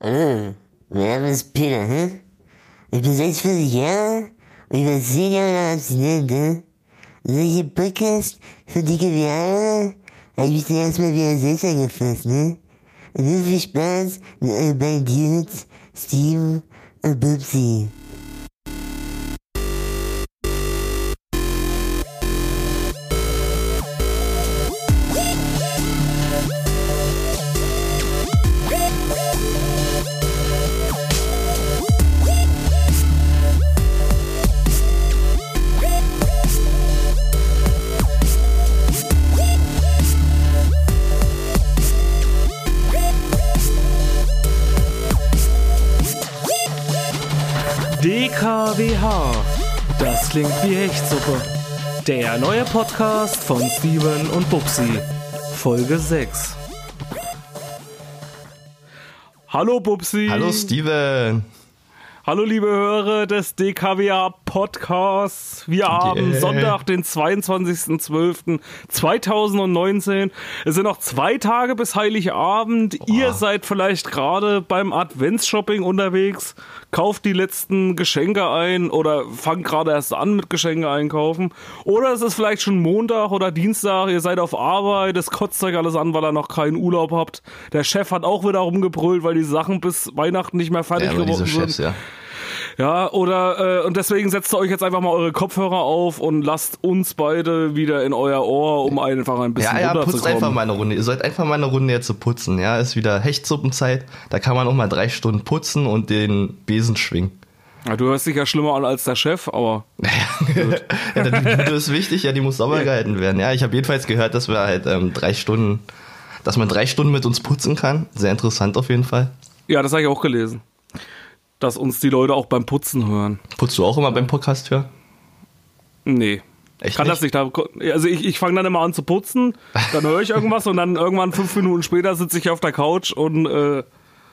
Hallo, mein Name ist Peter, hä? Ich bin 46 Jahre und ich war 10 Jahre abstinent, ne? Solche Podcast für dicke wie Eier habe ich dann erstmal wieder selbst angefasst, ne? Und nun viel Spaß mit euren beiden Dudes, Steve und Bubsy. Der neue Podcast von Steven und Bubsi. Folge 6. Hallo Bubsi. Hallo Steven. Hallo liebe Hörer des DKWA Podcasts. Wir haben Yeah. Sonntag, den 22.12.2019. Es sind noch zwei Tage bis Heiligabend. Ihr seid vielleicht gerade beim Adventsshopping unterwegs, kauft die letzten Geschenke ein oder fangt gerade erst an mit Geschenke einkaufen. Oder es ist vielleicht schon Montag oder Dienstag, ihr seid auf Arbeit, es kotzt euch alles an, weil ihr noch keinen Urlaub habt. Der Chef hat auch wieder rumgebrüllt, weil die Sachen bis Weihnachten nicht mehr fertig Ja, geworden sind. Chefs, ja. Ja, oder äh, und deswegen setzt ihr euch jetzt einfach mal eure Kopfhörer auf und lasst uns beide wieder in euer Ohr, um einfach ein bisschen Ja, ja, putzt runterzukommen. einfach mal eine Runde. Ihr sollt einfach mal eine Runde jetzt so putzen. Ja, ist wieder Hechtsuppenzeit. Da kann man auch mal drei Stunden putzen und den Besen schwingen. Ja, du hörst dich ja schlimmer an als der Chef, aber ja, die Bude ist wichtig, ja, die muss sauber gehalten werden. Ja, ich habe jedenfalls gehört, dass wir halt ähm, drei Stunden, dass man drei Stunden mit uns putzen kann. Sehr interessant auf jeden Fall. ja, das habe ich auch gelesen. Dass uns die Leute auch beim Putzen hören. Putzt du auch immer beim Podcast hören? Nee. Echt Kann das nicht. Da, also ich, ich fange dann immer an zu putzen, dann höre ich irgendwas und dann irgendwann fünf Minuten später sitze ich auf der Couch und äh,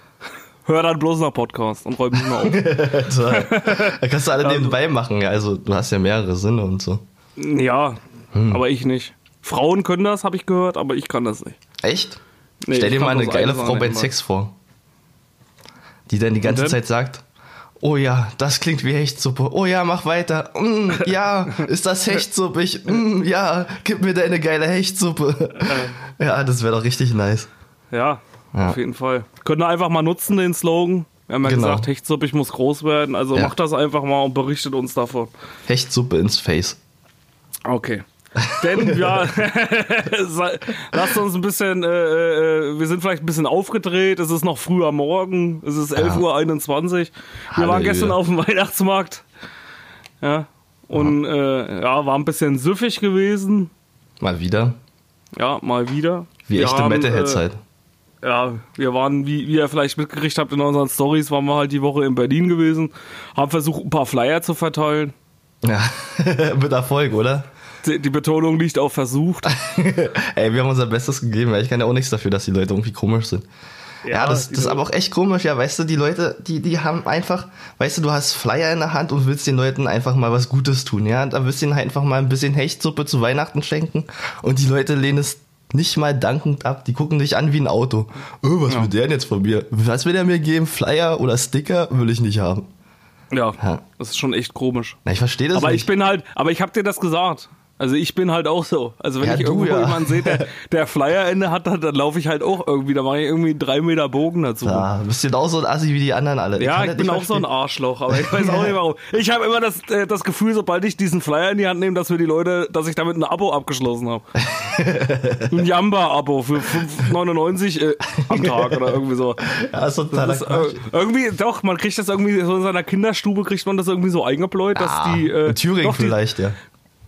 höre dann bloß noch Podcast und räume mich mal auf. Also, da kannst du alle nebenbei machen. Ja, also du hast ja mehrere Sinne und so. ja, Hm. aber ich nicht. Frauen können das, habe ich gehört, aber ich kann das nicht. Echt? Nee, Stell ich dir mal eine geile Frau beim. Sex vor. Die dann die ganze dann? Zeit sagt, oh ja, das klingt wie Hechtsuppe. Oh ja, mach weiter. Mm, ja, ist das hechtsuppig? Mm, ja, gib mir deine geile Hechtsuppe. Ja, das wäre doch richtig nice. Ja, Ja. auf jeden Fall. Könnt ihr einfach mal nutzen, den Slogan. Wir haben ja Genau. gesagt, Hechtsuppe, ich muss groß werden. Also Ja. macht das einfach mal und berichtet uns davon. Hechtsuppe ins Face. Okay. Denn ja, lasst uns ein bisschen, äh, äh, wir sind vielleicht ein bisschen aufgedreht, es ist noch früh am Morgen, es ist 11.21 Uhr. Wir waren gestern auf dem Weihnachtsmarkt. Ja. Und äh, ja, war ein bisschen süffig gewesen. Mal wieder. Ja, mal wieder. Wie Wir echte haben, Metalheads äh, halt. Ja, wir waren, wie, wie ihr vielleicht mitgekriegt habt in unseren Stories, waren wir halt die Woche in Berlin gewesen, haben versucht, ein paar Flyer zu verteilen. Ja, mit Erfolg, oder? Die, Betonung liegt auf versucht. Ey, wir haben unser Bestes gegeben, weil ich kann ja auch nichts dafür, dass die Leute irgendwie komisch sind. Ja, das, die das ist aber auch echt komisch, ja, weißt du, die Leute, die, die haben einfach, weißt du, du hast Flyer in der Hand und willst den Leuten einfach mal was Gutes tun, ja, da willst du ihnen halt einfach mal ein bisschen Hechtsuppe zu Weihnachten schenken und die Leute lehnen es nicht mal dankend ab, die gucken dich an wie ein Auto. Oh, was will der denn jetzt von mir? Was will der mir geben? Flyer oder Sticker? Will ich nicht haben. Ja, Ja. das ist schon echt komisch. Na, ich verstehe das Aber nicht. ich bin halt, aber ich hab dir das gesagt. Also ich bin halt auch so. Also wenn Ja, ich du, irgendwo ja. jemanden sehe, der, der Flyerende hat, dann, dann laufe ich halt auch irgendwie. Da mache ich irgendwie drei Meter Bogen dazu. ja, du bist genau so ein Assi wie die anderen alle. Ja, kann ich bin auch so ein verstehen. Arschloch, aber ich weiß auch nicht warum. Ich habe immer das, äh, das Gefühl, sobald ich diesen Flyer in die Hand nehme, dass wir die Leute, dass ich damit ein Abo abgeschlossen habe. ein Jamba-Abo für 5,99 äh, am Tag oder irgendwie so. Ja, ist totaler Das ist, äh, irgendwie, doch, man kriegt das irgendwie, so in seiner Kinderstube kriegt man das irgendwie so eingebläut, dass Ah, die. Äh, in Thüringen doch, die, vielleicht, ja.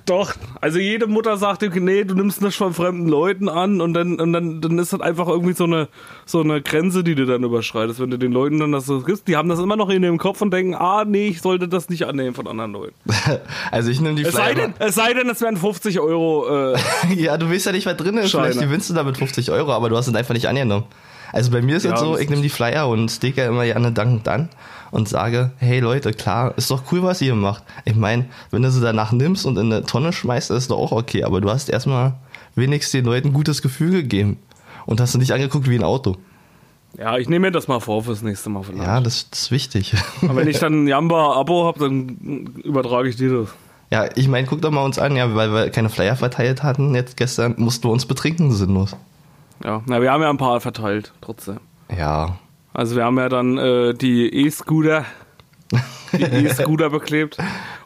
Doch, also jede Mutter sagt, okay, nee, du nimmst nicht von fremden Leuten an und dann, und dann, dann ist das einfach irgendwie so eine, so eine Grenze, die du dann überschreitest, wenn du den Leuten dann das so gibst. Die haben das immer noch in dem Kopf und denken, ah, nee, ich sollte das nicht annehmen von anderen Leuten. Also ich nehme die Es sei Flyer. denn, es sei denn, es wären 50 Euro, äh, Ja, du weißt ja nicht, was drin ist. Scheine. Vielleicht gewinnst du damit 50 Euro, aber du hast es einfach nicht angenommen. Also bei mir ist Ja, es so, das ich nehme die Flyer und sticker immer gerne dankend an und sage, hey Leute, klar, ist doch cool, was ihr macht. Ich meine, wenn du sie danach nimmst und in eine Tonne schmeißt, ist doch auch okay, aber du hast erstmal wenigstens den Leuten ein gutes Gefühl gegeben und hast du nicht angeguckt wie ein Auto. Ja, ich nehme mir das mal vor fürs nächste Mal vielleicht. Ja, das, das ist wichtig. Aber wenn ich dann ein Jamba-Abo habe, dann übertrage ich dir das. Ja, ich meine, guck doch mal uns an, ja, weil wir keine Flyer verteilt hatten jetzt gestern, mussten wir uns betrinken, sinnlos. Ja, na, wir haben ja ein paar verteilt, trotzdem. Ja. Also wir haben ja dann äh, die E-Scooter, die E-Scooter beklebt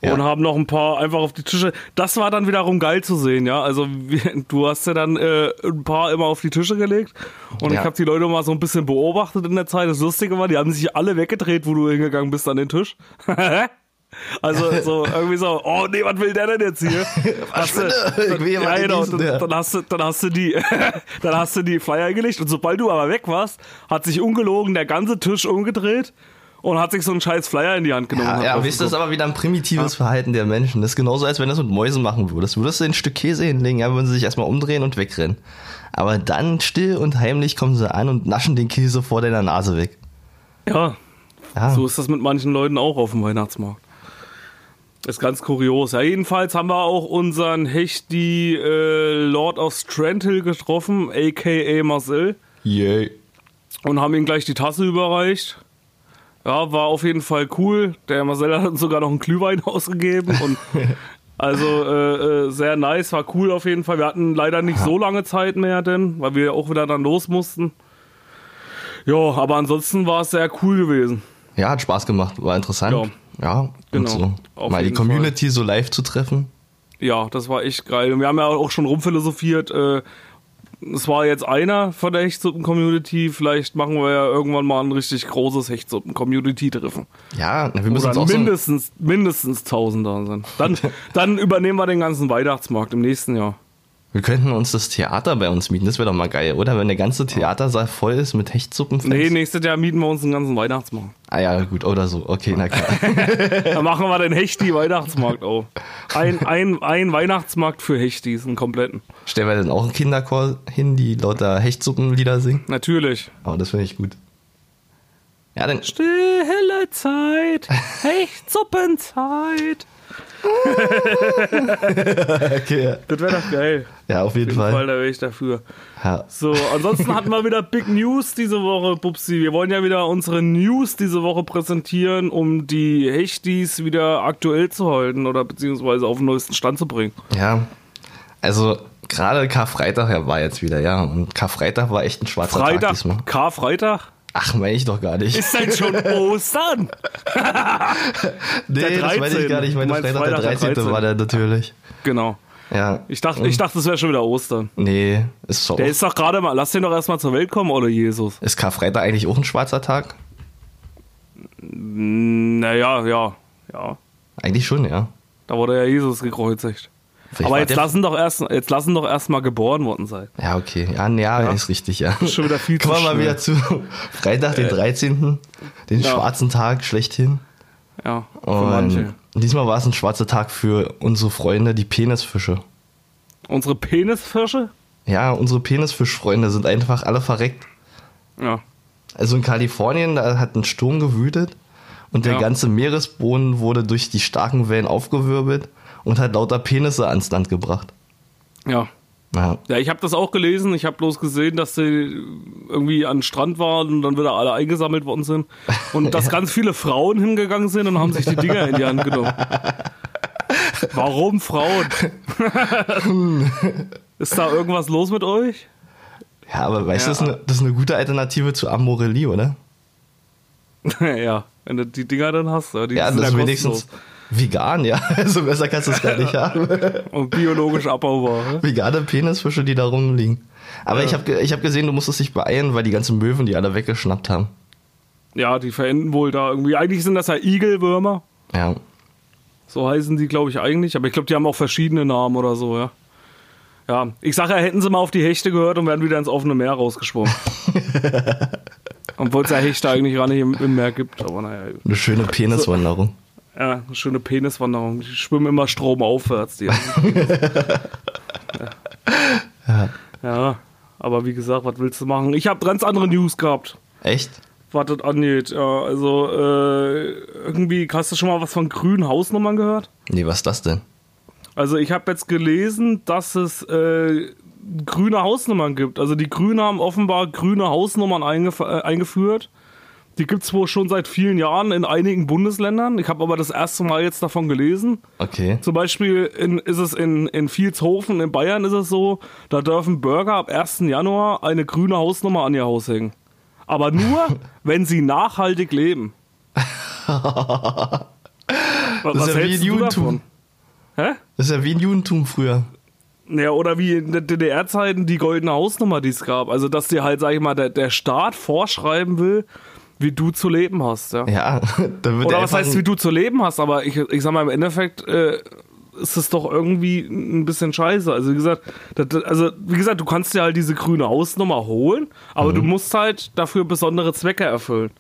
Ja. und haben noch ein paar einfach auf die Tische. Das war dann wiederum geil zu sehen, ja. Also wir, du hast ja dann äh, ein paar immer auf die Tische gelegt und Ja. ich habe die Leute mal so ein bisschen beobachtet in der Zeit. Das Lustige war, die haben sich alle weggedreht, wo du hingegangen bist an den Tisch. Also so irgendwie so, oh nee, was will der denn jetzt hier? Hast du- ja, genau, dann, ja. dann hast du, dann hast du die, dann hast du die Flyer gelegt und sobald du aber weg warst, hat sich ungelogen der ganze Tisch umgedreht und hat sich so einen scheiß Flyer in die Hand genommen. Ja, ja wisst ihr, das ist aber wieder ein primitives Verhalten der Menschen. Das ist genauso, als wenn du das mit Mäusen machen würdest. Würdest du ein Stück Käse hinlegen, ja, würden sie sich erstmal umdrehen und wegrennen. Aber dann still und heimlich kommen sie an und naschen den Käse vor deiner Nase weg. Ja, Ja, so ist das mit manchen Leuten auch auf dem Weihnachtsmarkt. Ist ganz kurios. Ja, jedenfalls haben wir auch unseren Hechti äh, Lord of Strandhill getroffen, aka Marcel. yay. und haben ihm gleich die Tasse überreicht. Ja, war auf jeden Fall cool. Der Marcel hat uns sogar noch einen Glühwein ausgegeben und also äh, äh, sehr nice, war cool auf jeden Fall. Wir hatten leider nicht so lange Zeit mehr, denn weil wir auch wieder dann los mussten. Ja, aber ansonsten war es sehr cool gewesen. Ja, hat Spaß gemacht, war interessant. Ja, Genau, und so. Mal die Community so live zu treffen. Ja, das war echt geil. Und wir haben ja auch schon rumphilosophiert. Äh, es war jetzt einer von der Hechtsuppen-Community. Vielleicht machen wir ja irgendwann mal ein richtig großes Hechtsuppen-Community-Treffen. Ja, wir müssen uns Oder auch so, mindestens, mindestens 1000 da sind. Dann, dann übernehmen wir den ganzen Weihnachtsmarkt im nächsten Jahr. wir könnten uns das Theater bei uns mieten. Das wäre doch mal geil, oder? Wenn der ganze Theatersaal voll ist mit Hechtsuppen. Nee, nächstes Jahr mieten wir uns den ganzen Weihnachtsmarkt. Ah ja, gut, oder so. Okay, na klar. Dann machen wir den Hechti-Weihnachtsmarkt auf. Ein, ein, ein Weihnachtsmarkt für Hechtis, einen kompletten. Stellen wir dann auch einen Kinderchor hin, die lauter Hechtsuppenlieder singen. Natürlich. Aber das finde ich gut. Ja, dann Stille Zeit, Hechtsuppenzeit. Okay. Das wäre doch geil. Ja, auf Auf jeden jeden Fall, Fall. da wäre ich dafür. Ja. So, ansonsten hatten wir wieder Big News diese Woche, Bubsi. Wir wollen ja wieder unsere News diese Woche präsentieren, um die Hechtis wieder aktuell zu halten oder beziehungsweise auf den neuesten Stand zu bringen. ja, also gerade Karfreitag ja, war jetzt wieder, ja. Und Karfreitag war echt ein schwarzer Tag Freitag, diesmal. Karfreitag? Ach, meine ich doch gar nicht. Ist denn schon Ostern? nee, der das meine ich gar nicht. Ich meine, Freitag, der 13. 13.. war der natürlich. Genau. Ja. Ich dachte, ich dachte, es wäre schon wieder Ostern. Nee, ist so. Der ist doch gerade mal, lass den doch erstmal zur Welt kommen, oder Jesus? Ist Karfreitag eigentlich auch ein schwarzer Tag? Naja, ja, ja. Eigentlich schon, ja. Da wurde ja Jesus gekreuzigt. Vielleicht Aber jetzt lassen doch erst, jetzt lassen doch erstmal geboren worden sein. Ja, okay. Ja, nee, ja, ist richtig, ja. Schon wieder viel Kommen wir mal wieder zu Freitag, den 13., den Ja. schwarzen Tag schlechthin. Ja, für Und manche. diesmal war es ein schwarzer Tag für unsere Freunde, die Penisfische. Unsere Penisfirsche? Ja, unsere Penisfischfreunde sind einfach alle verreckt. Ja. Also in Kalifornien, da hat ein Sturm gewütet und der Ja. ganze Meeresboden wurde durch die starken Wellen aufgewirbelt und hat lauter Penisse ans Land gebracht. Ja. Ja, Ja, ich habe das auch gelesen. Ich habe bloß gesehen, dass sie irgendwie an den Strand waren und dann wieder alle eingesammelt worden sind. Und dass ganz viele Frauen hingegangen sind und haben sich die Dinger in die Hand genommen. Warum Frauen? Ist da irgendwas los mit euch? ja aber weißt du, Ja. das, ist eine, das ist eine gute Alternative zu Amorelie, oder? ja, wenn du die Dinger dann hast. Ja, die Ja, sind das ist ja wenigstens kostenlos. Vegan, ja. Also besser kannst du es gar nicht haben. Und biologisch abbaubar. ne? Vegane Penisfische, die da rumliegen. Aber Ja. ich habe ich hab gesehen, du musstest dich beeilen, weil die ganzen Möwen die alle weggeschnappt haben. Ja, die verenden wohl da irgendwie. Eigentlich sind das ja Igelwürmer. Ja. So heißen die, glaube ich, eigentlich. Aber ich glaube, die haben auch verschiedene Namen oder so, ja. Ja, ich sage ja, hätten sie mal auf die Hechte gehört und wären wieder ins offene Meer rausgeschwommen. Obwohl es ja Hechte eigentlich gar nicht im, im Meer gibt. Aber naja, Eine schöne Peniswanderung. Ja, eine schöne Peniswanderung. Die schwimmen immer stromaufwärts. Die ja. ja, aber wie gesagt, was willst du machen? Ich habe ganz andere News gehabt. Echt? was das angeht. Ja, also äh, irgendwie, hast du schon mal was von grünen Hausnummern gehört? Nee, was ist das denn? Also ich habe jetzt gelesen, dass es äh, grüne Hausnummern gibt. Also die Grünen haben offenbar grüne Hausnummern eingef äh, eingeführt. Die gibt es wohl schon seit vielen Jahren in einigen Bundesländern. Ich habe aber das erste Mal jetzt davon gelesen. Okay. Zum Beispiel in, ist es in, in Vilshofen in Bayern ist es so, da dürfen Bürger ab 1. Januar eine grüne Hausnummer an ihr Haus hängen. Aber nur, wenn sie nachhaltig leben. Was, Das ist ja wie ein Judentum. Hä? Das ist ja wie ein Judentum früher. Ja, oder wie in der DDR-Zeiten die goldene Hausnummer, die es gab. Also, dass dir halt, sag ich mal, der, der Staat vorschreiben will, wie du zu leben hast. Ja. Ja, da wird Oder was heißt, wie du zu leben hast, aber ich, ich sag mal, im Endeffekt äh, ist es doch irgendwie ein bisschen scheiße. Also wie gesagt, das, also wie gesagt, du kannst dir halt diese grüne Hausnummer holen, aber Mhm. du musst halt dafür besondere Zwecke erfüllen.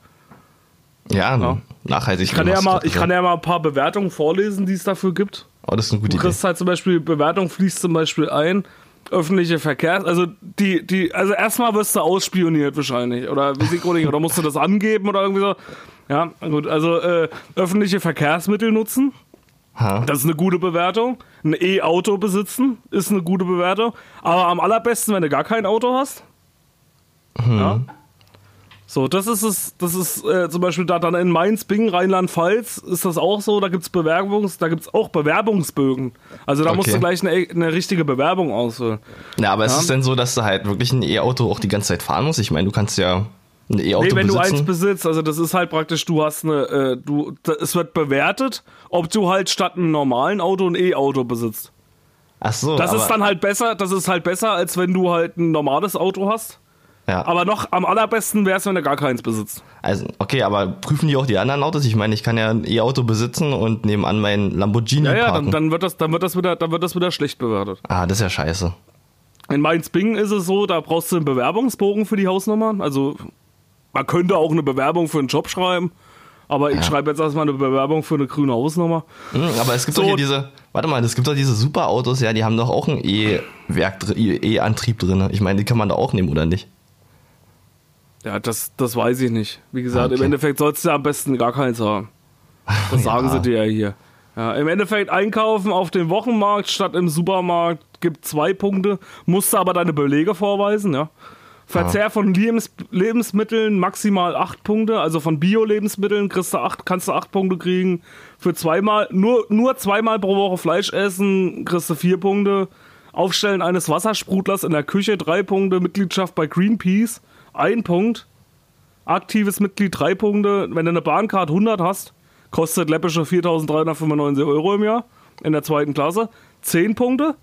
ja, Ja. nachhaltig. Ich kann, ja mal, ich kann ja mal ein paar Bewertungen vorlesen, die es dafür gibt. Oh, das ist eine gute Du Idee. kriegst halt zum Beispiel, Bewertung fließt zum Beispiel ein, öffentliche Verkehrs, also die, die, also erstmal wirst du ausspioniert wahrscheinlich, oder oder musst du das angeben oder irgendwie so. Ja, gut, also äh, öffentliche Verkehrsmittel nutzen, Ha. das ist eine gute Bewertung. Ein E-Auto besitzen ist eine gute Bewertung. Aber am allerbesten, wenn du gar kein Auto hast. Ja. So, das ist es, das ist äh, zum Beispiel da dann in Mainz, Bingen, Rheinland-Pfalz ist das auch so, da gibt's Bewerbungs, da gibt's auch Bewerbungsbögen. Also da musst Okay. du gleich eine, eine richtige Bewerbung ausfüllen. Ja, aber ist Ja. es denn so, dass du halt wirklich ein E-Auto auch die ganze Zeit fahren musst? Ich meine, du kannst ja ein E-Auto Nee, wenn du eins besitzen. besitzt, also das ist halt praktisch, du hast eine, äh, du, da, es wird bewertet, ob du halt statt einem normalen Auto ein E-Auto besitzt. Ach so, Das ist dann halt besser, das ist halt besser, als wenn du halt ein normales Auto hast. Ja. Aber noch am allerbesten wäre es, wenn du gar keins besitzt. Also, okay, aber prüfen die auch die anderen Autos? Ich meine, ich kann ja ein E-Auto besitzen und nebenan meinen Lamborghini Ja, ja, parken. dann, dann wird das, dann wird das wieder, dann wird das wieder schlecht bewertet. ah, das ist ja scheiße. In Mainz-Bingen ist es so, da brauchst du einen Bewerbungsbogen für die Hausnummer. Also man könnte auch eine Bewerbung für einen Job schreiben, aber ich Ja. schreibe jetzt erstmal eine Bewerbung für eine grüne Hausnummer. Hm, aber es gibt So. doch hier diese, warte mal, es gibt doch diese Superautos, ja, die haben doch auch einen E-Antrieb drin. Ich meine, die kann man da auch nehmen, oder nicht? Ja, das, das weiß ich nicht. Wie gesagt, im Okay. Endeffekt sollst du am besten gar keins haben. Das sagen Ja. sie dir ja hier. Ja, Im Endeffekt einkaufen auf dem Wochenmarkt statt im Supermarkt gibt zwei Punkte, musst du aber deine Belege vorweisen, ja. Verzehr von Lebens Lebensmitteln maximal acht Punkte, also von Bio-Lebensmitteln kriegst du acht, kannst du acht Punkte kriegen. Für zweimal, nur, nur zweimal pro Woche Fleisch essen, kriegst du vier Punkte. Aufstellen eines Wassersprudlers in der Küche, drei Punkte. Mitgliedschaft bei Greenpeace, ein Punkt. Aktives Mitglied, drei Punkte. Wenn du eine Bahncard 100 hast, kostet läppische 4.395 Euro im Jahr in der zweiten Klasse. Zehn Punkte,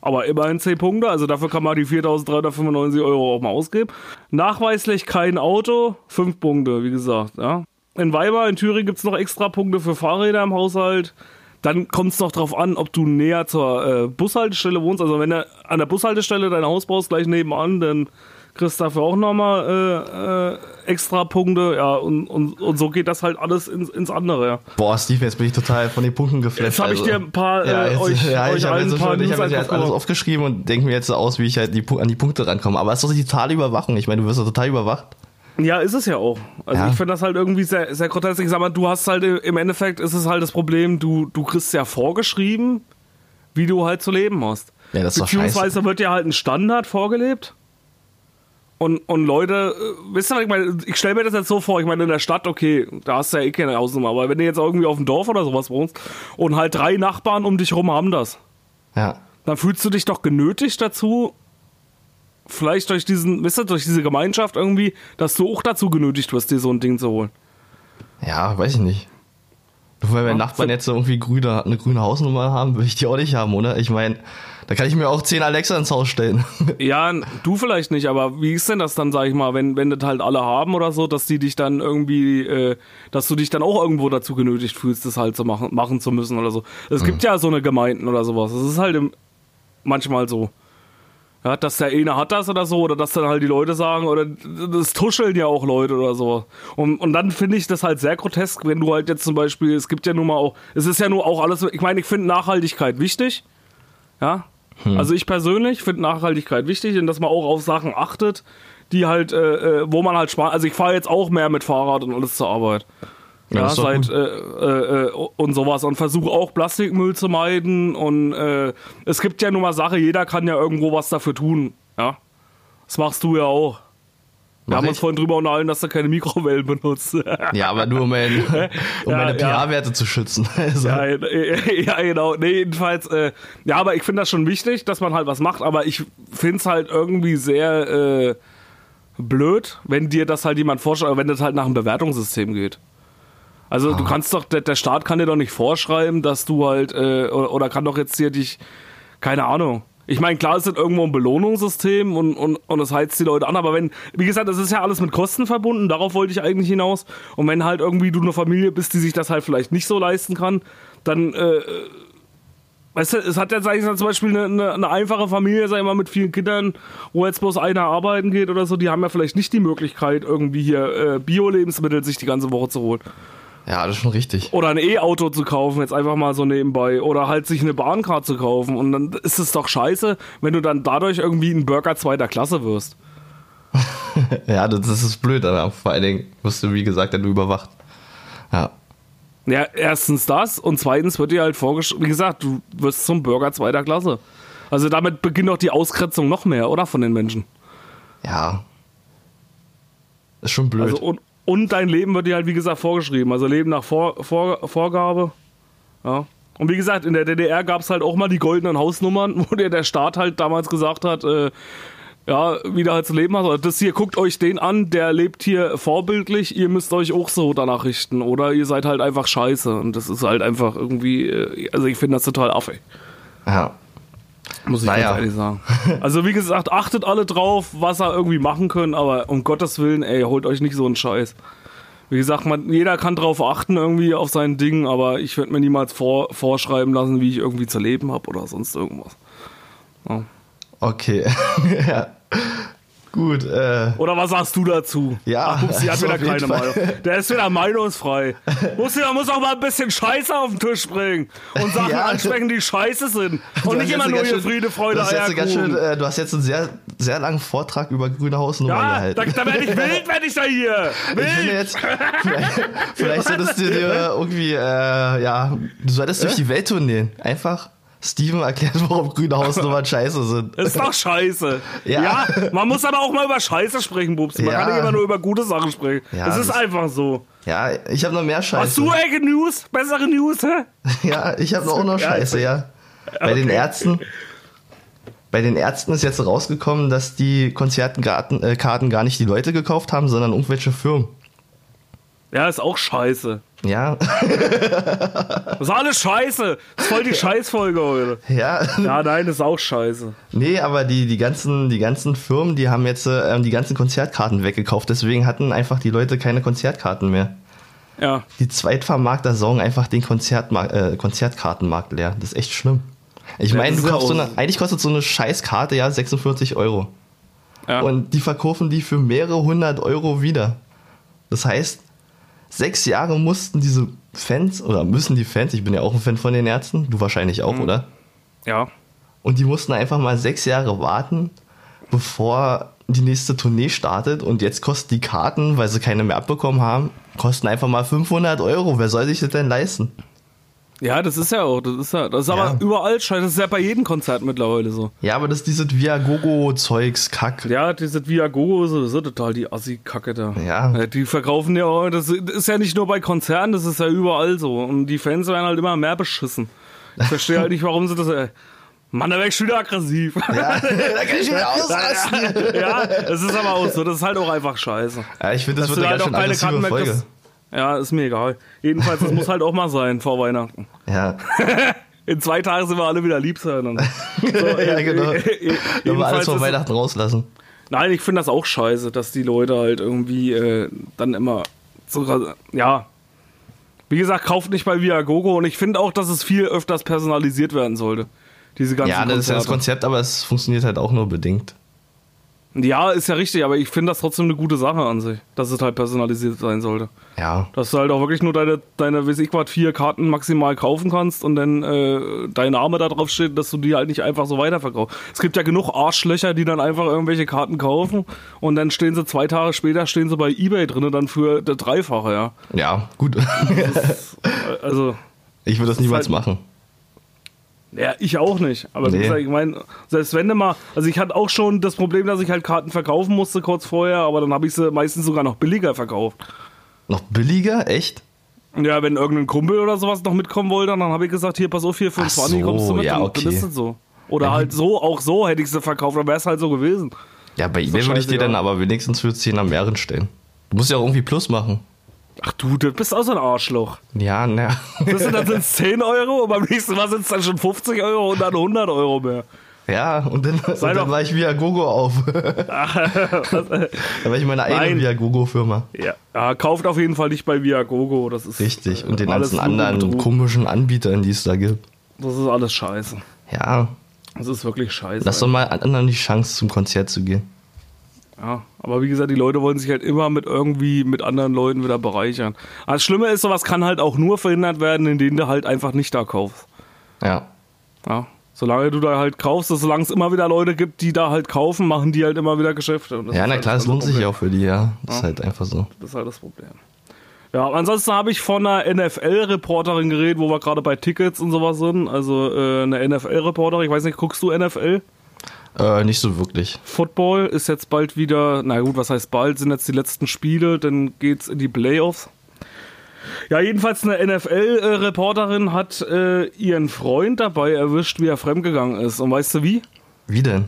aber immerhin 10 Punkte, also dafür kann man die 4.395 Euro auch mal ausgeben. Nachweislich kein Auto, 5 Punkte, wie gesagt. Ja. In Weimar, in Thüringen gibt es noch extra Punkte für Fahrräder im Haushalt. Dann kommt es noch drauf an, ob du näher zur äh, Bushaltestelle wohnst. Also wenn du an der Bushaltestelle dein Haus baust, gleich nebenan, dann kriegst dafür auch nochmal äh, äh, extra Punkte. Ja, und, und, und so geht das halt alles ins, ins andere. Ja. Boah, Steve, jetzt bin ich total von den Punkten geflasht. Jetzt habe ich also. dir ein paar, äh, Ja, jetzt, euch, ja, euch ich habe jetzt, so paar schon, ich hab jetzt einfach alles aufgeschrieben und denke mir jetzt so aus, wie ich halt die, an die Punkte rankomme. Aber es ist doch die totale Überwachung. Ich meine, du wirst doch total überwacht. Ja, ist es ja auch. Also Ja. ich finde das halt irgendwie sehr, sehr grotesk. Ich sag mal, du hast halt im Endeffekt ist es halt das Problem, du, du kriegst ja vorgeschrieben, wie du halt zu leben hast. Ja, das ist Beziehungsweise wird ja halt ein Standard vorgelebt. Und, und Leute, äh, wisst ihr, was ich meine, ich stelle mir das jetzt so vor, ich meine, in der Stadt, okay, da hast du ja eh keine Hausnummer, aber wenn du jetzt irgendwie auf dem Dorf oder sowas wohnst und halt drei Nachbarn um dich rum haben das, Ja. dann fühlst du dich doch genötigt dazu, vielleicht durch diesen, wisst ihr, durch diese Gemeinschaft irgendwie, dass du auch dazu genötigt wirst, dir so ein Ding zu holen. Ja, weiß ich nicht. Nur weil mein Ja, Nachbarn jetzt so irgendwie grüne, eine grüne Hausnummer haben, will ich die auch nicht haben, oder? Ich meine, da kann ich mir auch 10 Alexa ins Haus stellen. Ja, du vielleicht nicht, aber wie ist denn das dann, sag ich mal, wenn, wenn das halt alle haben oder so, dass die dich dann irgendwie, äh, dass du dich dann auch irgendwo dazu genötigt fühlst, das halt zu machen, machen zu müssen oder so. Es gibt ja so eine Gemeinden oder sowas. Es ist halt im, manchmal so. Ja, dass der eine hat das oder so, oder dass dann halt die Leute sagen, oder das tuscheln ja auch Leute oder so. Und, und dann finde ich das halt sehr grotesk, wenn du halt jetzt zum Beispiel, es gibt ja nun mal auch, es ist ja nur auch alles, ich meine, ich finde Nachhaltigkeit wichtig. Ja. Also ich persönlich finde Nachhaltigkeit wichtig und dass man auch auf Sachen achtet, die halt, äh, äh, wo man halt spart. Also ich fahre jetzt auch mehr mit Fahrrad und alles zur Arbeit. Ja, Ja, seit äh, äh, äh, und sowas und versuche auch Plastikmüll zu meiden und äh, es gibt ja nun mal Sache, jeder kann ja irgendwo was dafür tun, ja. Das machst du ja auch. Wir Mach haben ich? uns vorhin drüber unterhalten, dass du keine Mikrowellen benutzt. Ja, aber nur um, mein, um Ja, meine ja. pH-Werte zu schützen. Also, Ja, ja, genau. Nee, jedenfalls, äh, ja, aber ich finde das schon wichtig, dass man halt was macht, aber ich finde es halt irgendwie sehr äh, blöd, wenn dir das halt jemand vorschreibt, wenn das halt nach einem Bewertungssystem geht. Also du kannst doch, der, der Staat kann dir doch nicht vorschreiben, dass du halt, äh, oder, oder kann doch jetzt hier dich, keine Ahnung. Ich meine, klar ist das irgendwo ein Belohnungssystem und, und, und es heizt die Leute an, aber wenn, wie gesagt, das ist ja alles mit Kosten verbunden, darauf wollte ich eigentlich hinaus. Und wenn halt irgendwie du eine Familie bist, die sich das halt vielleicht nicht so leisten kann, dann, äh, weißt du, es hat jetzt eigentlich zum Beispiel eine, eine, eine einfache Familie, sag ich mal, mit vielen Kindern, wo jetzt bloß einer arbeiten geht oder so, die haben ja vielleicht nicht die Möglichkeit, irgendwie hier äh, Bio-Lebensmittel sich die ganze Woche zu holen. Ja, das ist schon richtig. Oder ein E-Auto zu kaufen, jetzt einfach mal so nebenbei. Oder halt sich eine Bahncard zu kaufen. Und dann ist es doch scheiße, wenn du dann dadurch irgendwie ein Burger zweiter Klasse wirst. Ja, das, ist blöd, aber vor allen Dingen wirst du, wie gesagt, dann überwacht. Ja. Ja, erstens das und zweitens wird dir halt vorgeschrieben, wie gesagt, du wirst zum Burger zweiter Klasse. Also damit beginnt doch die Ausgrenzung noch mehr, oder? Von den Menschen. Ja. Ist schon blöd. Also und, und dein Leben wird dir halt, wie gesagt, vorgeschrieben. Also Leben nach Vor, Vor, Vorgabe. Ja. Und wie gesagt, in der DDR gab es halt auch mal die goldenen Hausnummern, wo dir der Staat halt damals gesagt hat, äh, ja, wie der halt zu leben. Oder Das hier, guckt euch den an, der lebt hier vorbildlich, ihr müsst euch auch so danach richten. Oder ihr seid halt einfach scheiße. Und das ist halt einfach irgendwie, äh, also ich finde das total affig. ja. Muss ich Naja. ganz ehrlich sagen. Also wie gesagt, achtet alle drauf, was ihr irgendwie machen können, aber um Gottes Willen, ey, holt euch nicht so einen Scheiß. Wie gesagt, man, jeder kann drauf achten irgendwie auf sein Ding, aber ich würde mir niemals vor, vorschreiben lassen, wie ich irgendwie zu leben habe oder sonst irgendwas. Okay. ja. Gut, äh. Oder was sagst du dazu? Ja, Ach, Pupsi hat also wieder keine Fall. Meinung. Der ist wieder meinungsfrei. muss, ja, muss auch mal ein bisschen Scheiße auf den Tisch bringen und Sachen Ja. ansprechen, die scheiße sind. Und nicht immer nur hier schön- Friede, Freude, du ganz schön, Eierkuchen. äh, du hast jetzt einen sehr, sehr langen Vortrag über grüne Hausnummern Ja, gehalten. da, da werde ich wild, wenn ich da hier. Ich finde Wild. jetzt, vielleicht, vielleicht solltest du dir irgendwie, äh, ja, du solltest durch die Welt turnieren. Einfach Steven erklärt, warum grüne Hausnummern scheiße sind. Ist doch scheiße. Ja. Ja. man muss aber auch mal über Scheiße sprechen, Bubs. Man Ja. kann nicht immer nur über gute Sachen sprechen. Ja, das ist das- einfach so. Ja, ich habe noch mehr Scheiße. Hast du Ecke News? Bessere News, hä? Ja, ich habe auch noch Scheiße, ja. Bei den Ärzten. Bei den Ärzten ist jetzt rausgekommen, dass die Konzertenkarten äh, gar nicht die Leute gekauft haben, sondern irgendwelche Firmen. Ja, ist auch scheiße. Ja, Das ist alles scheiße. Das ist voll die Scheißfolge heute. ja. Ja, nein, das ist auch scheiße. Nee, aber die, die, ganzen, die ganzen Firmen, die haben jetzt äh, die ganzen Konzertkarten weggekauft. Deswegen hatten einfach die Leute keine Konzertkarten mehr. Ja. Die Zweitvermarkter saugen einfach den Konzertmarkt, äh, Konzertkartenmarkt leer. Das ist echt schlimm. Ich Ja, meine, du kaufst so eine, eigentlich kostet so eine Scheißkarte ja 46 Euro. ja. Und die verkaufen die für mehrere hundert Euro wieder. Das heißt, sechs Jahre mussten diese Fans, oder müssen die Fans, ich bin ja auch ein Fan von den Ärzten, du wahrscheinlich Mhm. auch, oder? ja. Und die mussten einfach mal sechs Jahre warten, bevor die nächste Tournee startet. Und jetzt kosten die Karten, weil sie keine mehr abbekommen haben, kosten einfach mal 500 Euro. Wer soll sich das denn leisten? Ja, das ist ja auch. Das ist ja. Das ist Ja. aber überall scheiße. Das ist ja bei jedem Konzert mittlerweile so. Ja, aber das ist dieses Viagogo-Zeugs, Kack. Ja, diese Viagogo, so, so total die Assi-Kacke da. Ja. Die verkaufen ja auch, das ist ja nicht nur bei Konzernen, das ist ja überall so. Und die Fans werden halt immer mehr beschissen. Ich verstehe halt nicht, warum sie das. Äh, Mann, da wäre ich schon wieder aggressiv. Ja, da kann ich wieder ausrasten. ja, das ist aber auch so. Das ist halt auch einfach scheiße. Ja, ich finde, das Dass wird eine halt ganz auch schön aggressive mehr Folge. kriegst. Ja, ist mir egal. Jedenfalls, das muss halt auch mal sein vor Weihnachten. Ja, In zwei Tagen sind wir alle wieder lieb zueinander. So, ja äh, genau. äh, äh, Wenn wir alles vor Weihnachten rauslassen. Nein, ich finde das auch scheiße, dass die Leute halt irgendwie äh, dann immer so, ja. Wie gesagt, kauft nicht bei Viagogo und ich finde auch, dass es viel öfters personalisiert werden sollte. Diese ganzen Ja, das ist ja das Konzerte. Konzept, aber es funktioniert halt auch nur bedingt. Ja, ist ja richtig, aber ich finde das trotzdem eine gute Sache an sich, dass es halt personalisiert sein sollte. Ja. Dass du halt auch wirklich nur deine, deine weiß ich was, vier Karten maximal kaufen kannst und dann äh, dein Name da drauf steht, dass du die halt nicht einfach so weiterverkaufst. Es gibt ja genug Arschlöcher, die dann einfach irgendwelche Karten kaufen und dann stehen sie zwei Tage später, stehen sie bei Ebay drin dann für das Dreifache, ja. Ja, gut. Also, ich würde das niemals halt- machen. Ja, ich auch nicht. Aber Nee. ich meine, selbst wenn du mal, also ich hatte auch schon das Problem, dass ich halt Karten verkaufen musste kurz vorher, aber dann habe ich sie meistens sogar noch billiger verkauft. Noch billiger? Echt? Ja, wenn irgendein Kumpel oder sowas noch mitkommen wollte, dann habe ich gesagt, hier, pass auf, hier, für Ach 20 so, kommst du mit, ja, okay. dann ist es so. Oder halt so, auch so hätte ich sie verkauft, dann wäre es halt so gewesen. Ja, bei eBay würde ich dir dann aber wenigstens für 10 am mehreren stellen. Du musst ja auch irgendwie Plus machen. Ach du, du bist auch so ein Arschloch. Ja, naja. Das sind dann sind's 10 Euro und beim nächsten Mal sind es dann schon 50 Euro und dann 100 Euro mehr. Ja, und dann, und dann war ich via Gogo auf. da war ich meine eigene via Gogo-Firma. Ja. ja, kauft auf jeden Fall nicht bei Viagogo, das ist Richtig. äh, Und den alles ganzen anderen komischen Anbietern, die es da gibt. Das ist alles scheiße. Ja, Das ist wirklich scheiße. lass doch mal anderen die Chance, zum Konzert zu gehen. Ja, aber wie gesagt, die Leute wollen sich halt immer mit irgendwie mit anderen Leuten wieder bereichern. Aber das Schlimme ist, sowas kann halt auch nur verhindert werden, indem du halt einfach nicht da kaufst. Ja. Ja. Solange du da halt kaufst, solange es immer wieder Leute gibt, die da halt kaufen, machen die halt immer wieder Geschäfte. Ja, na halt klar, es das lohnt sich ja auch für die, ja. Das ist halt einfach so. Das ist halt das Problem. Ja, ansonsten habe ich von einer NFL-Reporterin geredet, wo wir gerade bei Tickets und sowas sind. Also äh, eine NFL-Reporterin, ich weiß nicht, guckst du NFL? Äh, nicht so wirklich. Football ist jetzt bald wieder, na gut, was heißt bald, sind jetzt die letzten Spiele, dann geht's in die Playoffs. Ja, jedenfalls eine NFL-Reporterin hat äh, ihren Freund dabei erwischt, wie er fremdgegangen ist. Und weißt du wie? Wie denn?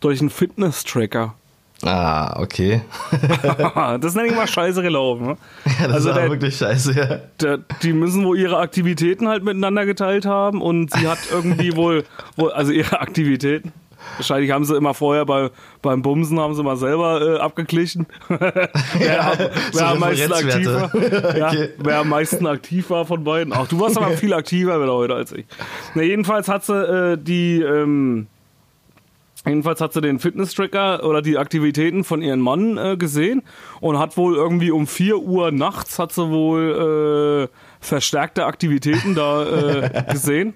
Durch einen Fitness-Tracker. Ah, okay. das nenne ich mal scheiße gelaufen. Ne? Ja, das Also ist der- wirklich scheiße, ja. Der, die müssen wohl ihre Aktivitäten halt miteinander geteilt haben und sie hat irgendwie wohl, wohl also ihre Aktivitäten. Wahrscheinlich haben sie immer vorher bei, beim Bumsen haben sie mal selber äh, abgeglichen. wer, am- So wer am meisten aktiv war. Ja, wer am meisten aktiv war von beiden. Ach, du warst aber viel aktiver wieder heute als ich. Na, jedenfalls hat sie äh, die, ähm, jedenfalls hat sie den Fitness-Tracker oder die Aktivitäten von ihrem Mann äh, gesehen und hat wohl irgendwie um 4 Uhr nachts hat sie wohl äh, verstärkte Aktivitäten da äh, gesehen.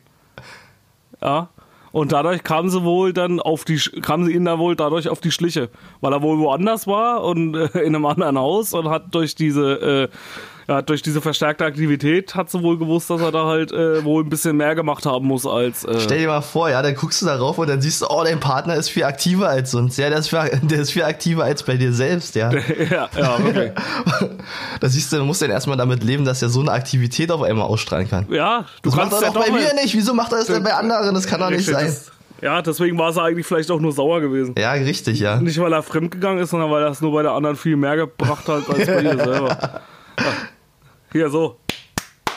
Ja. Und dadurch kam sie wohl dann auf die, kam sie ihnen da wohl dadurch auf die Schliche, weil er wohl woanders war und äh, in einem anderen Haus und hat durch diese, äh, ja, durch diese verstärkte Aktivität hat sie wohl gewusst, dass er da halt äh, wohl ein bisschen mehr gemacht haben muss als. Äh, Stell dir mal vor, ja, dann guckst du da rauf und dann siehst du, oh, dein Partner ist viel aktiver als sonst. Ja, der ist viel, der ist viel aktiver als bei dir selbst, ja. ja, ja, wirklich. Da siehst du, du musst dann erstmal damit leben, dass er so eine Aktivität auf einmal ausstrahlen kann. Ja, du Das macht kannst er ja doch bei mir nicht. Wieso macht er das denn bei anderen? Das kann doch nicht sein. Ja, deswegen war sie eigentlich vielleicht auch nur sauer gewesen. Ja, richtig, ja. Nicht, weil er fremdgegangen ist, sondern weil er es nur bei der anderen viel mehr gebracht hat als bei ihr selber. Ja. Hier, so.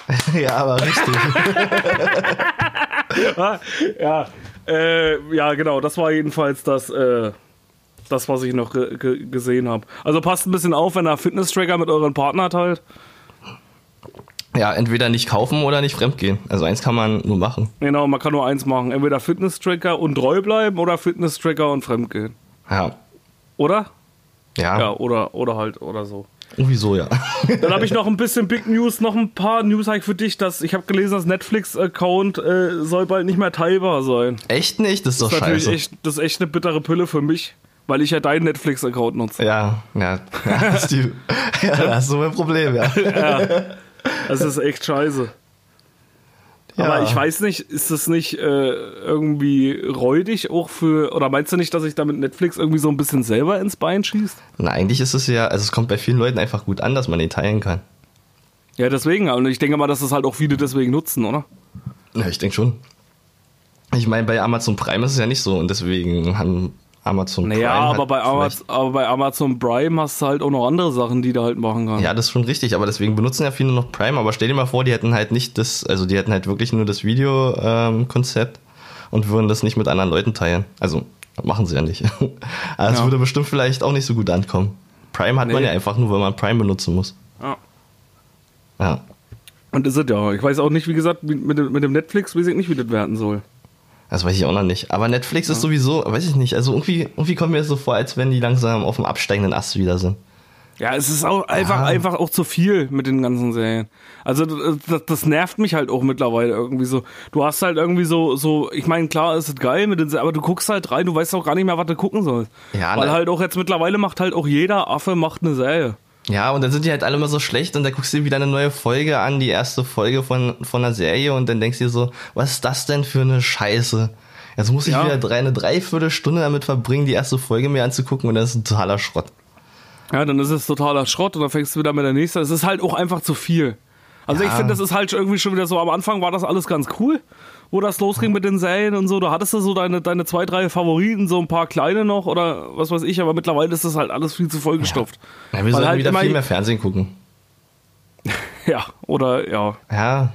Ja, aber richtig. Ah, ja, äh, ja, genau, das war jedenfalls das, äh, das was ich noch ge ge gesehen habe. Also passt ein bisschen auf, wenn ihr Fitness-Tracker mit euren Partner teilt. Ja, entweder nicht kaufen oder nicht fremdgehen. Also eins kann man nur machen. Genau, man kann nur eins machen. Entweder Fitness-Tracker und treu bleiben oder Fitness-Tracker und fremdgehen. Ja. Oder? Ja, Ja, oder, oder halt, oder so. Irgendwie so, ja. Dann habe ich noch ein bisschen Big News, noch ein paar News für dich. Dass, ich habe gelesen, das Netflix-Account äh, soll bald nicht mehr teilbar sein. Echt nicht? Das ist doch Das ist natürlich scheiße. echt, das ist echt eine bittere Pille für mich, weil ich ja deinen Netflix-Account nutze. Ja, ja. Ja, das ist die, ja, das ist so ein Problem, ja. Das ist echt scheiße. Ja. Aber ich weiß nicht, ist das nicht äh, irgendwie räudig auch für, oder meinst du nicht, dass sich damit Netflix irgendwie so ein bisschen selber ins Bein schießt? Na, eigentlich ist es ja, also es kommt bei vielen Leuten einfach gut an, dass man den teilen kann. Ja, deswegen. Und ich denke mal, dass das halt auch viele deswegen nutzen, oder? Ja, ich denke schon. Ich meine, bei Amazon Prime ist es ja nicht so und deswegen haben Amazon Naja, Prime. aber hat bei, Amaz aber bei Amazon Prime hast du halt auch noch andere Sachen, die du halt machen kannst. Ja, das ist schon richtig, aber deswegen benutzen ja viele noch Prime. Aber stell dir mal vor, die hätten halt nicht das, also die hätten halt wirklich nur das Video-Konzept und würden das nicht mit anderen Leuten teilen. Also machen sie ja nicht. aber es Ja. würde bestimmt vielleicht auch nicht so gut ankommen. Prime hat man Nee. ja einfach nur, weil man Prime benutzen muss. Ja. Ja. Und ist es ja. Ich weiß auch nicht, wie gesagt, mit, dem- mit dem Netflix weiß ich nicht, wie das werden soll. Das weiß ich auch noch nicht. Aber Netflix ist sowieso, weiß ich nicht, also irgendwie, irgendwie kommt mir das so vor, als wenn die langsam auf dem absteigenden Ast wieder sind. Ja, es ist auch einfach, Ja. einfach auch zu viel mit den ganzen Serien. Also das, das nervt mich halt auch mittlerweile irgendwie so. Du hast halt irgendwie so, so, ich meine, klar ist es geil mit den Serien, aber du guckst halt rein, du weißt auch gar nicht mehr, was du gucken sollst. Ja, Weil ne- halt auch jetzt mittlerweile macht halt auch jeder Affe macht eine Serie. Ja, und dann sind die halt alle immer so schlecht und dann guckst du dir wieder eine neue Folge an, die erste Folge von, von einer Serie und dann denkst du dir so, was ist das denn für eine Scheiße? Jetzt muss ich Ja. wieder drei, eine Dreiviertelstunde damit verbringen, die erste Folge mir anzugucken und das ist ein totaler Schrott. Ja, dann ist es totaler Schrott und dann fängst du wieder mit der nächsten. Es ist halt auch einfach zu viel. Also Ja. ich finde, das ist halt irgendwie schon wieder so, am Anfang war das alles ganz cool, wo das losging mit den Serien und so. Da hattest du so deine, deine zwei, drei Favoriten, so ein paar kleine noch oder was weiß ich, aber mittlerweile ist das halt alles viel zu vollgestopft. Ja, wir Weil sollten halt wieder viel mehr Fernsehen gucken. Ja, oder ja. Ja,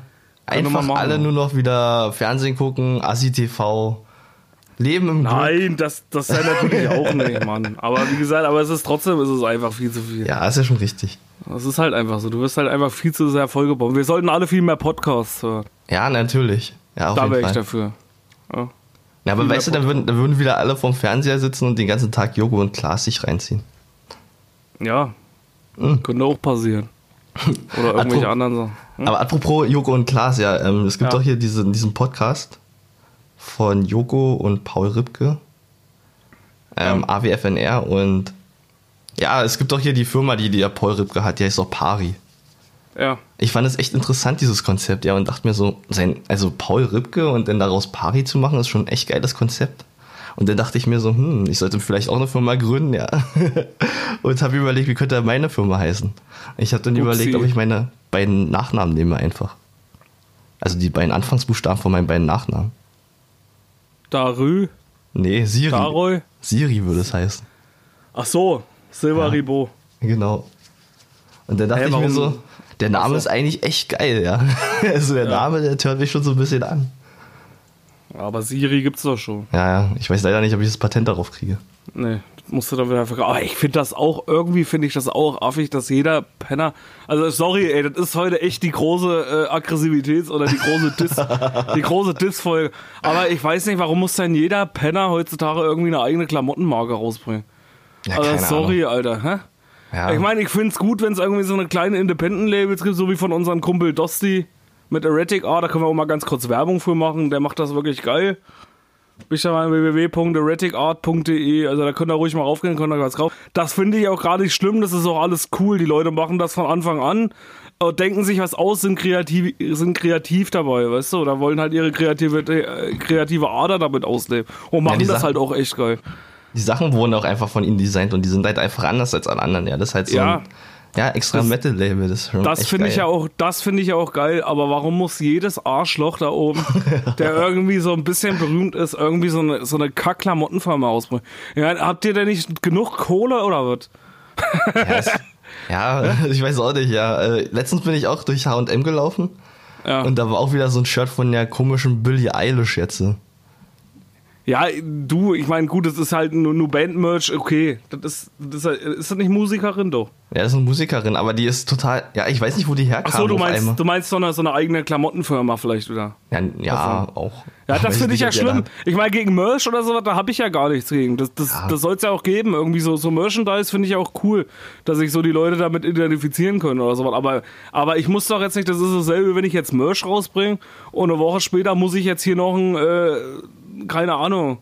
wir einfach alle nur noch wieder Fernsehen gucken, Assi-TV, Leben im Glück. Nein, das, das sei natürlich auch nicht, Mann. Aber wie gesagt, aber es ist trotzdem, ist es einfach viel zu viel. Ja, ist ja schon richtig. Das ist halt einfach so. Du wirst halt einfach viel zu sehr vollgebaut. Wir sollten alle viel mehr Podcasts hören. Ja, natürlich. Ja, Da wäre ich dafür. Ja. Ja, aber weißt du, dann würden, dann würden wieder alle vorm Fernseher sitzen und den ganzen Tag Jogo und Klaas sich reinziehen. Ja, Mhm. könnte auch passieren. Oder irgendwelche anderen Sachen. Hm? Aber apropos Joko und Klaas, ja, ähm, es gibt Ja. doch hier diesen, diesen Podcast von Joko und Paul Ripke, ähm, AWFNR und ja, es gibt doch hier die Firma, die, die der Paul Ripke hat, die heißt doch Pari. Ja. Ich fand es echt interessant, dieses Konzept, ja, und dachte mir so, sein, also Paul Ripke und dann daraus Pari zu machen, ist schon ein echt geiles Konzept. Und dann dachte ich mir so, hm, ich sollte vielleicht auch eine Firma gründen, ja. und habe überlegt, wie könnte meine Firma heißen. Ich habe dann Upsi. überlegt, ob ich meine beiden Nachnamen nehme einfach. Also die beiden Anfangsbuchstaben von meinen beiden Nachnamen. Darü, Nee, Siri. Daroy. Siri würde es heißen. Ach so, Silver Ribot. Genau. Und dann dachte Hä, ich mir so, der Name Ach so. ist eigentlich echt geil, ja. Also der Name, der hört mich schon so ein bisschen an. Aber Siri gibt's doch schon. Ja, ja, ich weiß leider nicht, ob ich das Patent darauf kriege. Nee, musst du dann wieder verkaufen. Aber ich finde das auch, irgendwie finde ich das auch affig, dass jeder Penner. Also sorry, ey, das ist heute echt die große äh, Aggressivitäts- oder die große Diss, die große Diss-Folge. Aber ich weiß nicht, warum muss denn jeder Penner heutzutage irgendwie eine eigene Klamottenmarke rausbringen? Ja, also sorry, Alter, hä? Ja. Ich meine, ich finde es gut, wenn es irgendwie so eine kleine Independent-Labels gibt, so wie von unserem Kumpel Dosti mit Erratic Art. Da können wir auch mal ganz kurz Werbung für machen. Der macht das wirklich geil. Bist ja mal www.erraticart.de. Also da könnt ihr ruhig mal raufgehen, könnt ihr was kaufen. Das finde ich auch gar nicht schlimm. Das ist auch alles cool. Die Leute machen das von Anfang an. Denken sich was aus, sind kreativ, sind kreativ dabei, weißt du? Oder wollen halt ihre kreative, äh, kreative Ader damit ausleben. Und machen die das Sachen- halt auch echt geil. Die Sachen wurden auch einfach von ihnen designt und die sind halt einfach anders als alle anderen. Ja, das ist halt so Ja. ein ja, extra Das- Metal-Label. Das, ist schon Das finde ich ja auch, das finde ich ja auch geil, aber warum muss jedes Arschloch da oben, der irgendwie so ein bisschen berühmt ist, irgendwie so eine, so eine Kack-Klamottenfirma ausbringen? Ja, habt ihr denn nicht genug Kohle oder was? Ja, es- ja, ich weiß auch nicht, ja. Äh, Letztens bin ich auch durch H&M gelaufen Ja. und da war auch wieder so ein Shirt von der komischen Billie Eilish jetzt. Ja, du, ich meine, gut, das ist halt nur, nur Bandmerch, okay. Das ist, das ist, halt- ist das nicht Musikerin doch? Ja, das ist eine Musikerin, aber die ist total, ja, ich weiß nicht, wo die herkam. Ach so, du meinst, du meinst so eine, so eine eigene Klamottenfirma vielleicht wieder. Ja, ja auch. Ja, das finde ich ja schlimm. Ich meine, gegen Merch oder sowas, da habe ich ja gar nichts gegen. Das, das, Ja. das soll es ja auch geben. Irgendwie so, so Merchandise finde ich auch cool, dass sich so die Leute damit identifizieren können oder sowas. Aber, aber ich muss doch jetzt nicht, das ist dasselbe, wenn ich jetzt Merch rausbringe und eine Woche später muss ich jetzt hier noch ein, äh, keine Ahnung,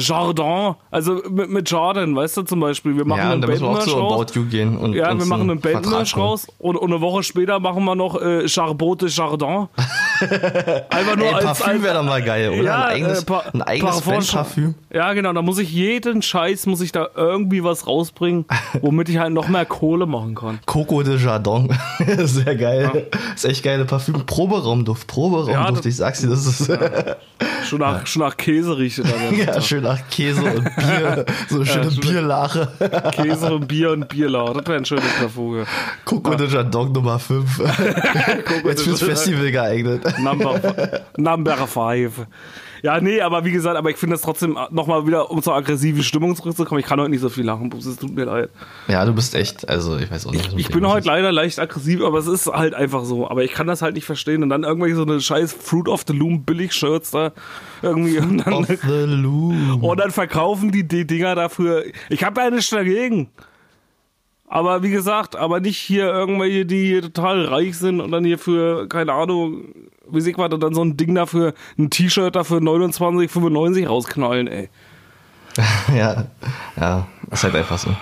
Jardin, also mit, mit Jardin, weißt du zum Beispiel. Wir machen Ja, einen Bandmerch zu raus. About You gehen und Ja, wir machen einen Bandmerch raus und, und eine Woche später machen wir noch äh, Charbot de Jardin. Einfach nur Ey, als, Parfüm wäre doch mal geil, oder? Ja, ein eigenes, äh, Pa- ein eigenes Parfum- Bandparfüm. Ja, genau, da muss ich jeden Scheiß, muss ich da irgendwie was rausbringen, womit ich halt noch mehr Kohle machen kann. Coco de Jardin. Sehr geil. Ist echt geile Parfüm. Proberaumduft, Proberaumduft. Ja, das- ich sag's dir, das ist Schon nach, schon nach Käse riecht es ja, schön nach Käse und Bier. So eine schöne schön. Bierlache. Käse und Bier und Bierlau. Das wäre ein schönes Parfum. Coco de Jardin Nummer 5. Jetzt fürs Festival geeignet. Number, number five. Ja, nee, aber wie gesagt, aber ich finde das trotzdem nochmal wieder, um zur aggressiven Stimmung zurückzukommen. Ich kann heute nicht so viel lachen, es tut mir leid. Ja, du bist echt, also ich weiß auch nicht. Ich, ich bin heute leider leicht aggressiv, aber es ist halt einfach so. Aber ich kann das halt nicht verstehen. Und dann irgendwelche so eine scheiß Fruit of the Loom Billig-Shirts da irgendwie. Und dann, und dann verkaufen die die Dinger dafür. Ich habe ja nichts dagegen. Aber wie gesagt, aber nicht hier irgendwelche, die hier total reich sind und dann hier für, keine Ahnung, wie sich was, dann so ein Ding dafür, ein T-Shirt dafür 29,95 rausknallen, ey. Ja, ja, ist halt einfach so.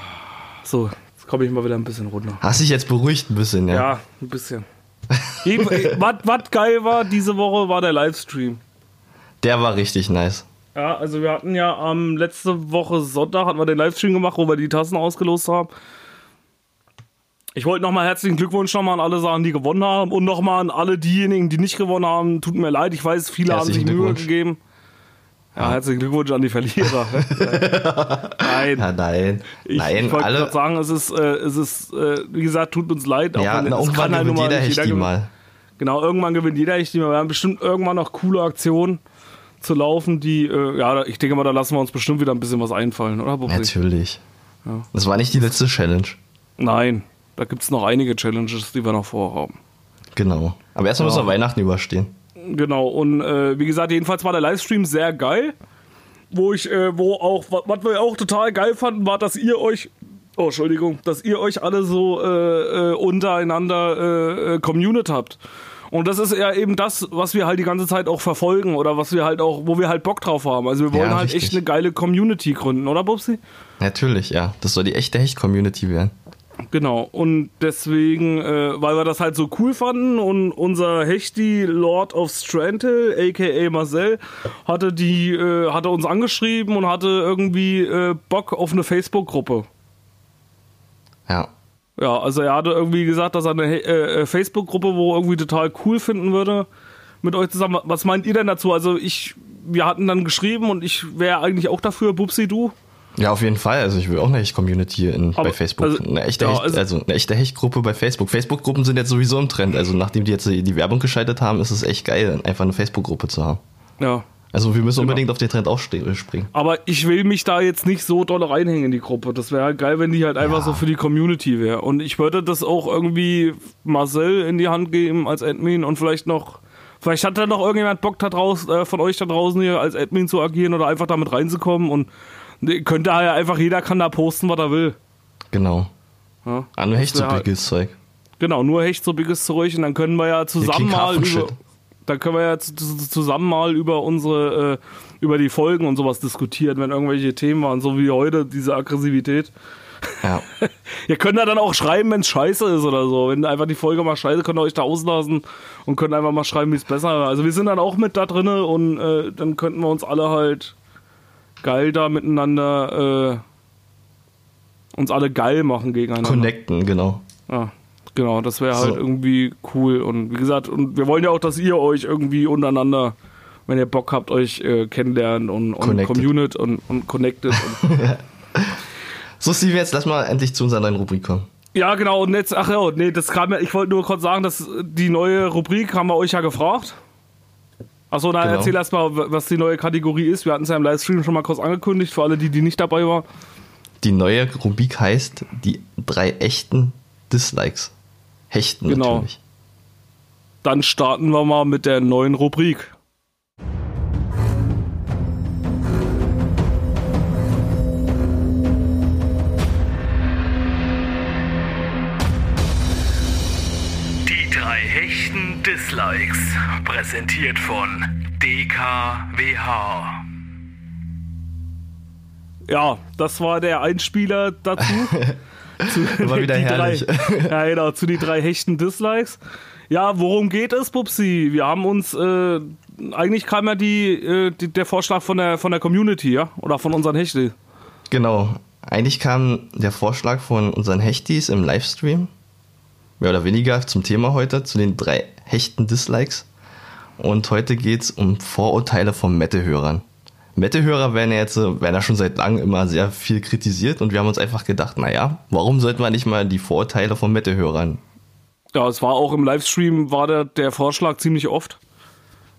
So, jetzt komme ich mal wieder ein bisschen runter. Hast dich jetzt beruhigt ein bisschen, ja? Ja, ein bisschen. was, was geil war diese Woche, war der Livestream. Der war richtig nice. Ja, also wir hatten ja am letzte Woche Sonntag hatten wir den Livestream gemacht, wo wir die Tassen ausgelost haben. Ich wollte nochmal herzlichen Glückwunsch nochmal an alle sagen, die gewonnen haben und nochmal an alle diejenigen, die nicht gewonnen haben. Tut mir leid, ich weiß, viele haben sich Herzlichen Mühe gegeben. Ja, herzlichen Glückwunsch an die Verlierer. Nein. Ja, nein. Ich, nein, ich wollte alle. gerade sagen, es ist, äh, es ist, äh, wie gesagt, tut uns leid. auch ja, wenn- na, es irgendwann halt jeder gewinnen. mal. Genau, irgendwann gewinnt jeder Hecht mal. Wir haben bestimmt irgendwann noch coole Aktionen zu laufen, die, äh, ja, ich denke mal, da lassen wir uns bestimmt wieder ein bisschen was einfallen, oder? Bubsi? Natürlich. Das war nicht die letzte Challenge. Nein, da gibt es noch einige Challenges, die wir noch vorhaben. Genau. Aber erstmal Ja. müssen wir Weihnachten überstehen. Genau, und äh, wie gesagt, jedenfalls war der Livestream sehr geil. Wo ich, äh, wo auch, wa- was wir auch total geil fanden, war, dass ihr euch, oh, Entschuldigung, dass ihr euch alle so äh, äh, untereinander äh, äh, communit habt. Und das ist ja eben das, was wir halt die ganze Zeit auch verfolgen oder was wir halt auch, wo wir halt Bock drauf haben. Also wir wollen Ja, halt richtig. echt eine geile Community gründen, oder Bubsi? Natürlich, ja. Das soll die echte Hecht-Community werden. Genau, und deswegen, äh, weil wir das halt so cool fanden und unser Hechti Lord of Strantel, aka Marcel, hatte die, äh, hatte uns angeschrieben und hatte irgendwie äh, Bock auf eine Facebook-Gruppe. Ja. Ja, also er hatte irgendwie gesagt, dass er eine äh, äh, Facebook-Gruppe, wo er irgendwie total cool finden würde, mit euch zusammen. Was meint ihr denn dazu? Also ich, wir hatten dann geschrieben und ich wäre eigentlich auch dafür, Bubsi, du? Ja, auf jeden Fall. Also ich will auch eine Hecht-Community bei Facebook. also- eine echte ja, Hecht, also- also, eine echte Hecht-Gruppe bei Facebook. Facebook-Gruppen sind jetzt sowieso im Trend. Also nachdem die jetzt die Werbung geschaltet haben, ist es echt geil, einfach eine Facebook-Gruppe zu haben. Ja. Also wir müssen Genau. unbedingt auf den Trend aufspringen. Aber ich will mich da jetzt nicht so doll reinhängen in die Gruppe. Das wäre halt geil, wenn die halt einfach Ja. so für die Community wäre. Und ich würde das auch irgendwie Marcel in die Hand geben als Admin und vielleicht noch. Vielleicht hat da noch irgendjemand Bock da draußen, äh, von euch da draußen hier als Admin zu agieren oder einfach damit reinzukommen und ne, könnte ja einfach, jeder kann da posten, was er will. Genau. Ja? An Hecht so halt- Zeug. Genau, nur Hecht so Zeug und dann können wir ja zusammen mal über. Dann können wir ja zu- zu- zusammen mal über unsere, äh, über die Folgen und sowas diskutieren, wenn irgendwelche Themen waren, so wie heute, diese Aggressivität. Ja. Ihr könnt ja dann auch schreiben, wenn es scheiße ist oder so. Wenn einfach die Folge mal scheiße, könnt ihr euch da auslassen und könnt einfach mal schreiben, wie es besser war. Also wir sind dann auch mit da drinne und äh, dann könnten wir uns alle halt geil da miteinander äh, uns alle geil machen gegeneinander. Connecten, genau. Ja, genau, das wäre halt So. irgendwie cool. Und wie gesagt, und wir wollen ja auch, dass ihr euch irgendwie untereinander, wenn ihr Bock habt, euch äh, kennenlernt und, und Connected. communit und, und connected. Und So, Steve, jetzt lass mal endlich zu unserer neuen Rubrik kommen. ja, genau, und jetzt, ach ja, nee, das kam ja, ich wollte nur kurz sagen, dass die neue Rubrik haben wir euch ja gefragt. Achso, na, Genau. erzähl erst mal, was die neue Kategorie ist. Wir hatten es ja im Livestream schon mal kurz angekündigt, für alle, die, die nicht dabei waren. Die neue Rubrik heißt die drei echten Dislikes. Hechten Genau. natürlich. Dann starten wir mal mit der neuen Rubrik. Die drei hechten Dislikes, präsentiert von DKWH. Ja, das war der Einspieler dazu. zu, War wieder herrlich. Drei, ja, genau, zu die drei hechten Dislikes. Ja, worum geht es, Pupsi? Wir haben uns, äh, eigentlich kam ja die, äh, die, der Vorschlag von der, von der Community, ja? Oder von unseren Hechte. Genau. Eigentlich kam der Vorschlag von unseren Hechtis im Livestream, mehr oder weniger zum Thema heute, zu den drei Hechten Dislikes. Und heute geht's um Vorurteile von Mette-Hörern. Mette-Hörer werden ja jetzt, äh, werden ja schon seit langem immer sehr viel kritisiert und wir haben uns einfach gedacht, naja, warum sollten wir nicht mal die Vorurteile von Mette-Hörern? Ja, es war auch im Livestream, war der, der Vorschlag ziemlich oft.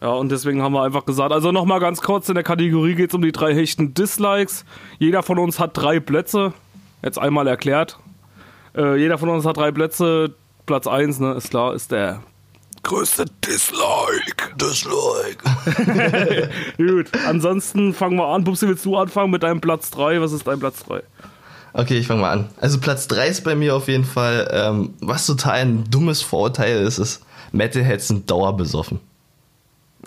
Ja, und deswegen haben wir einfach gesagt, also nochmal ganz kurz, in der Kategorie geht es um die drei hechten Dislikes. Jeder von uns hat drei Plätze. Jetzt einmal erklärt. Äh, jeder von uns hat drei Plätze. Platz 1, ne, ist klar, ist der größte Dislike. Dislike. Gut, ansonsten fangen wir an. Pupsi, willst du anfangen mit deinem Platz 3? Was ist dein Platz 3? Okay, ich fange mal an. Also Platz 3 ist bei mir auf jeden Fall, ähm, was total ein dummes Vorurteil ist, ist, Metalheads sind dauerbesoffen.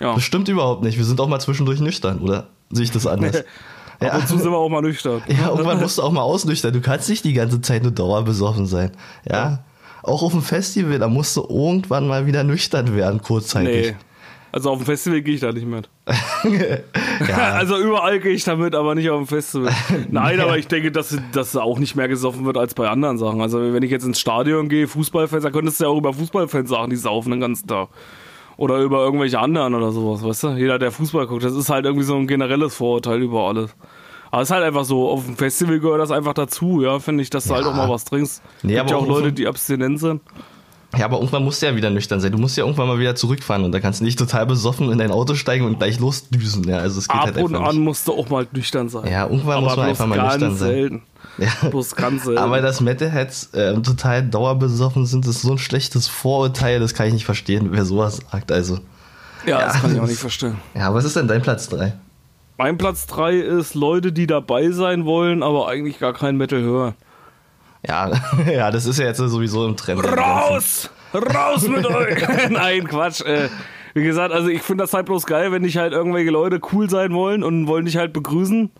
Ja, Das stimmt überhaupt nicht. Wir sind auch mal zwischendurch nüchtern, oder sehe ich das anders? ab und zu sind wir auch mal nüchtern. Ja, irgendwann musst du auch mal ausnüchtern. Du kannst nicht die ganze Zeit nur dauerbesoffen sein. Ja. Auch auf dem Festival, da musst du irgendwann mal wieder nüchtern werden, kurzzeitig. Nee. Also auf dem Festival gehe ich da nicht mit. Ja, Also überall gehe ich da mit, aber nicht auf dem Festival. Nein, aber ich denke, dass, dass auch nicht mehr gesoffen wird als bei anderen Sachen. Also wenn ich jetzt ins Stadion gehe, Fußballfans, da könntest du ja auch über Fußballfans sagen, die saufen den ganzen Tag. Oder über irgendwelche anderen oder sowas, weißt du? Jeder, der Fußball guckt, das ist halt irgendwie so ein generelles Vorurteil über alles. Aber es ist halt einfach so, auf dem Festival gehört das einfach dazu, ja, finde ich, dass du halt auch mal was trinkst. Nee, Gibt ja auch Leute, die abstinent sind. ja, aber irgendwann musst du ja wieder nüchtern sein. Du musst ja irgendwann mal wieder zurückfahren und da kannst du nicht total besoffen in dein Auto steigen und gleich losdüsen. Ja, also es geht Ab halt und einfach an nicht. musst du auch mal nüchtern sein. Ja, irgendwann aber muss man einfach mal nüchtern sein. selten. Ja. Bloß ganz selten. Aber dass Metalheads äh, total dauerbesoffen sind, ist so ein schlechtes Vorurteil, das kann ich nicht verstehen, wer sowas sagt. Also, ja, Ja, das kann ich auch nicht verstehen. ja, was ist denn dein Platz 3? Mein Platz 3 ist Leute, die dabei sein wollen, aber eigentlich gar kein Metal hören. Ja, ja, das ist ja jetzt sowieso im Trend. Raus! Raus mit euch! Nein, Quatsch. Äh, wie gesagt, also ich finde das halt bloß geil, wenn dich halt irgendwelche Leute cool sein wollen und wollen dich halt begrüßen.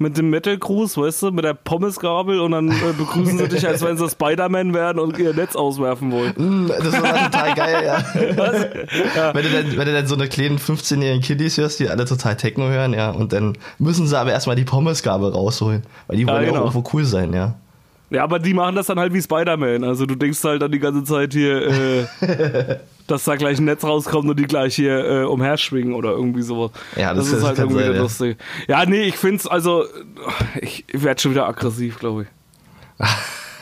Mit dem Metal-Gruß, weißt du, mit der Pommesgabel und dann äh, begrüßen sie dich, als wenn sie Spider-Man werden und ihr Netz auswerfen wollen. Mm, Das ist aber total geil, ja. Wenn, du dann, wenn du dann so eine kleinen 15-jährigen Kiddies hörst, die alle total Techno hören, ja, und dann müssen sie aber erstmal die Pommesgabel rausholen, weil die wollen ja, genau. auch irgendwo cool sein, ja. Ja, aber die machen das dann halt wie Spider-Man. Also du denkst halt dann die ganze Zeit hier, äh, dass da gleich ein Netz rauskommt und die gleich hier äh, umherschwingen oder irgendwie sowas. Ja, das- ist das halt kann irgendwie sein, ja. lustig. Ja, nee, ich find's also, ich werde schon wieder aggressiv, glaube ich.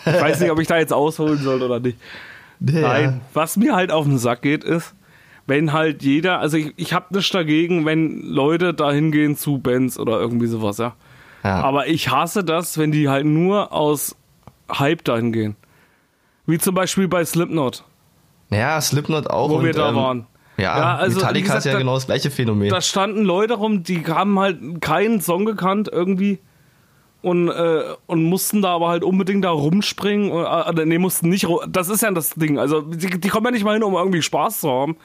Ich weiß nicht, ob ich da jetzt ausholen soll oder nicht. Nein, was mir halt auf den Sack geht, ist, wenn halt jeder, also ich, ich habe nichts dagegen, wenn Leute da hingehen zu Bands oder irgendwie sowas, ja. Ja. Aber ich hasse das, wenn die halt nur aus Hype dahin gehen. Wie zum Beispiel bei Slipknot, ja, Slipknot auch. wo und, wir da ähm, waren. Ja, Ja, also, Metallica gesagt, ist ja da- genau das gleiche Phänomen. Da standen Leute rum, die haben halt keinen Song gekannt irgendwie und, äh, und mussten da aber halt unbedingt da rumspringen. Oder, äh, nee, mussten nicht. Das ist ja das Ding. Also, die, die kommen ja nicht mal hin, um irgendwie Spaß zu haben.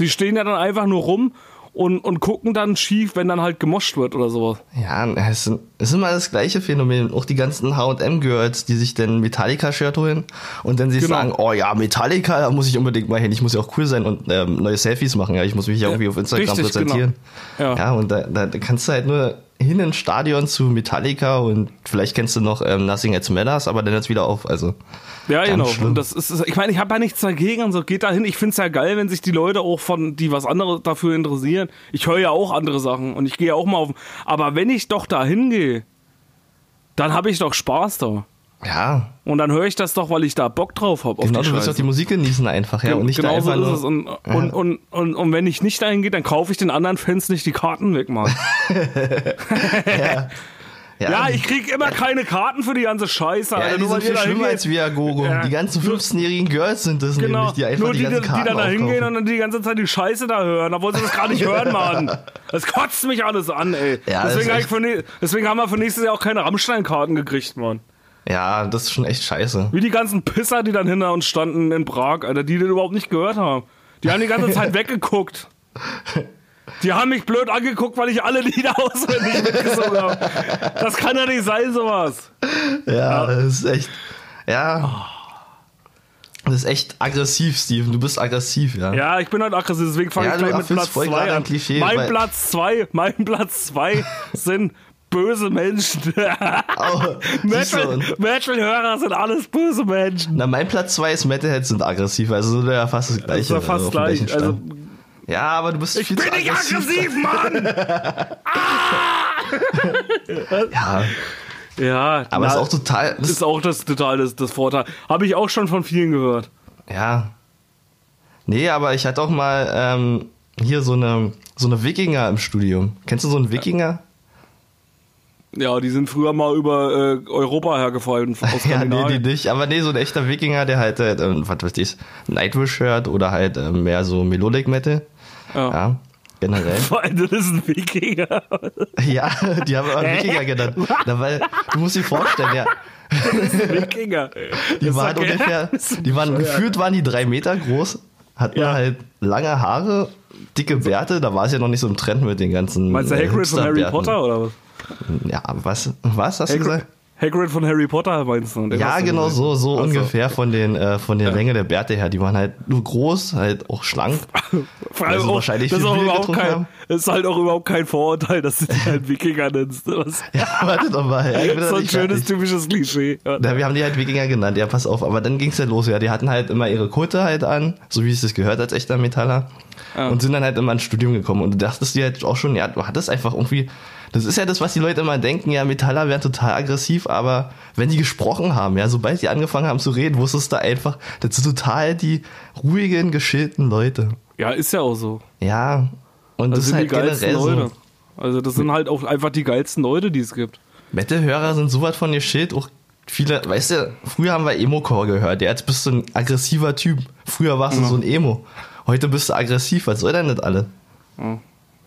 Die stehen ja dann einfach nur rum und, und gucken dann schief, wenn dann halt gemoscht wird oder sowas. Ja, es ist, immer das gleiche Phänomen. Auch die ganzen H&M-Girls, die sich dann Metallica-Shirt holen und dann sie Genau. sagen, oh ja, Metallica, da muss ich unbedingt mal hin. Ich muss ja auch cool sein und ähm, neue Selfies machen. Ja, ich muss mich ja irgendwie auf Instagram richtig, präsentieren. genau. Ja. Ja, und da, da kannst du halt nur hin ins Stadion zu Metallica und vielleicht kennst du noch ähm, Nothing Else Matters, aber dann jetzt wieder auf. Also Ja, genau. schlimm. Das ist, ich meine, ich habe ja nichts dagegen und so. Geht da hin. Ich find's ja geil, wenn sich die Leute auch von, die was anderes dafür interessieren. Ich höre ja auch andere Sachen und ich gehe ja auch mal auf. Aber wenn ich doch da hingehe, dann habe ich doch Spaß da. Ja, Und dann höre ich das doch, weil ich da Bock drauf habe. genau, du willst auch die Musik genießen einfach, ja, und nicht genau so ist es. Und, und, und, und, und wenn ich nicht dahin gehe, dann kaufe ich den anderen Fans nicht die Karten weg, Mann. ja, ich krieg immer keine Karten für die ganze Scheiße. Ja, Alter, die sind viel schlimmer als Viagogo. Ja. Die ganzen 15-jährigen Girls sind das Genau, nämlich, die einfach nur die, die, ganzen die, Karten dann da hingehen und dann die ganze Zeit die Scheiße da hören, obwohl sie das gar nicht hören, Mann. Das kotzt mich alles an, ey. Ja, deswegen, hab ich für, deswegen haben wir für nächstes Jahr auch keine Rammstein-Karten gekriegt, Mann. Ja, das ist schon echt scheiße. Wie die ganzen Pisser, die dann hinter uns standen in Prag, Alter, die den überhaupt nicht gehört haben. Die haben die ganze Zeit weggeguckt. Die haben mich blöd angeguckt, weil ich alle Lieder auswendig mitgesungen habe. Das kann ja nicht sein, sowas. Ja, das ist echt. Ja. Das ist echt aggressiv, Steven. Du bist aggressiv, ja. Ja, ich bin halt aggressiv, deswegen fange Ja, ich gleich mit Platz voll 2 gerade an. Klischee, mein Platz 2, mein Platz 2 sind böse Menschen. Oh, du, Metal- Metal-Hörer sind alles böse Menschen. Na, mein Platz 2 ist Metalheads sind aggressiv, also so ja fast das Das gleiche. ist ja fast also gleich. Also, ja, aber du bist ich viel bin zu nicht aggressiv, Mann! Ja, Ja, aber na, ist auch total. Das ist auch das total das, das Vorteil. Habe ich auch schon von vielen gehört. Ja. Nee, aber ich hatte auch mal ähm, hier so eine, so eine Wikinger im Studium. Kennst du so einen Wikinger? Ja, die sind früher mal über äh, Europa hergefallen aus Ja, nee, die nicht. Aber nee, so ein echter Wikinger, der halt, äh, was weiß ich, Nightwish hört oder halt äh, mehr so Melodic Metal. Ja. Ja, generell. Vor allem, das ist ein Wikinger. Ja, die haben aber Wikinger genannt. Na, weil, du musst dir vorstellen, ja, Wikinger. die Das waren ungefähr, die waren, gefühlt waren die drei Meter groß, hatten Ja. halt lange Haare, dicke Bärte, da war es ja noch nicht so im Trend mit den ganzen Meinst du äh, Hagrid von Harry. Potter oder was? Ja, was, was hast du Hagrid, gesagt? Hagrid von Harry Potter meinst du? Ja, du genau so, so Ach so. ungefähr von den äh, von der Länge der Bärte her. Die waren halt nur groß, halt auch schlank. Vor Weil allem sie auch, wahrscheinlich das, ist auch überhaupt kein, haben. das ist halt auch überhaupt kein Vorurteil, dass du die halt Wikinger nennst. Das Ja, warte doch mal. Ja, bin ist so ein schönes, typisches Klischee. Ja. Ja, wir haben die halt Wikinger genannt, ja, pass auf. Aber dann ging's ja los, ja. Die hatten halt immer ihre Kutte halt an, so wie es sich gehört als echter Metaller. Und sind dann halt immer ins Studium gekommen. Und du dachtest dir halt auch schon, ja, du hattest einfach irgendwie. Das ist ja das, was die Leute immer denken, ja, Metaller wären total aggressiv, aber wenn die gesprochen haben, ja, sobald die angefangen haben zu reden, wusstest du einfach, das sind total die ruhigen, geschillten Leute. ja, ist ja auch so. Ja. Und Das das, ist sind halt die geilsten Leute. so. Also das sind halt auch einfach die geilsten Leute, die es gibt. Metal-Hörer sind so was von geschillt, auch viele, weißt du, früher haben wir Emo-Core gehört, ja, jetzt bist du ein aggressiver Typ. Früher warst du so ein Emo. Heute bist du aggressiv, was soll denn das alle? Ja,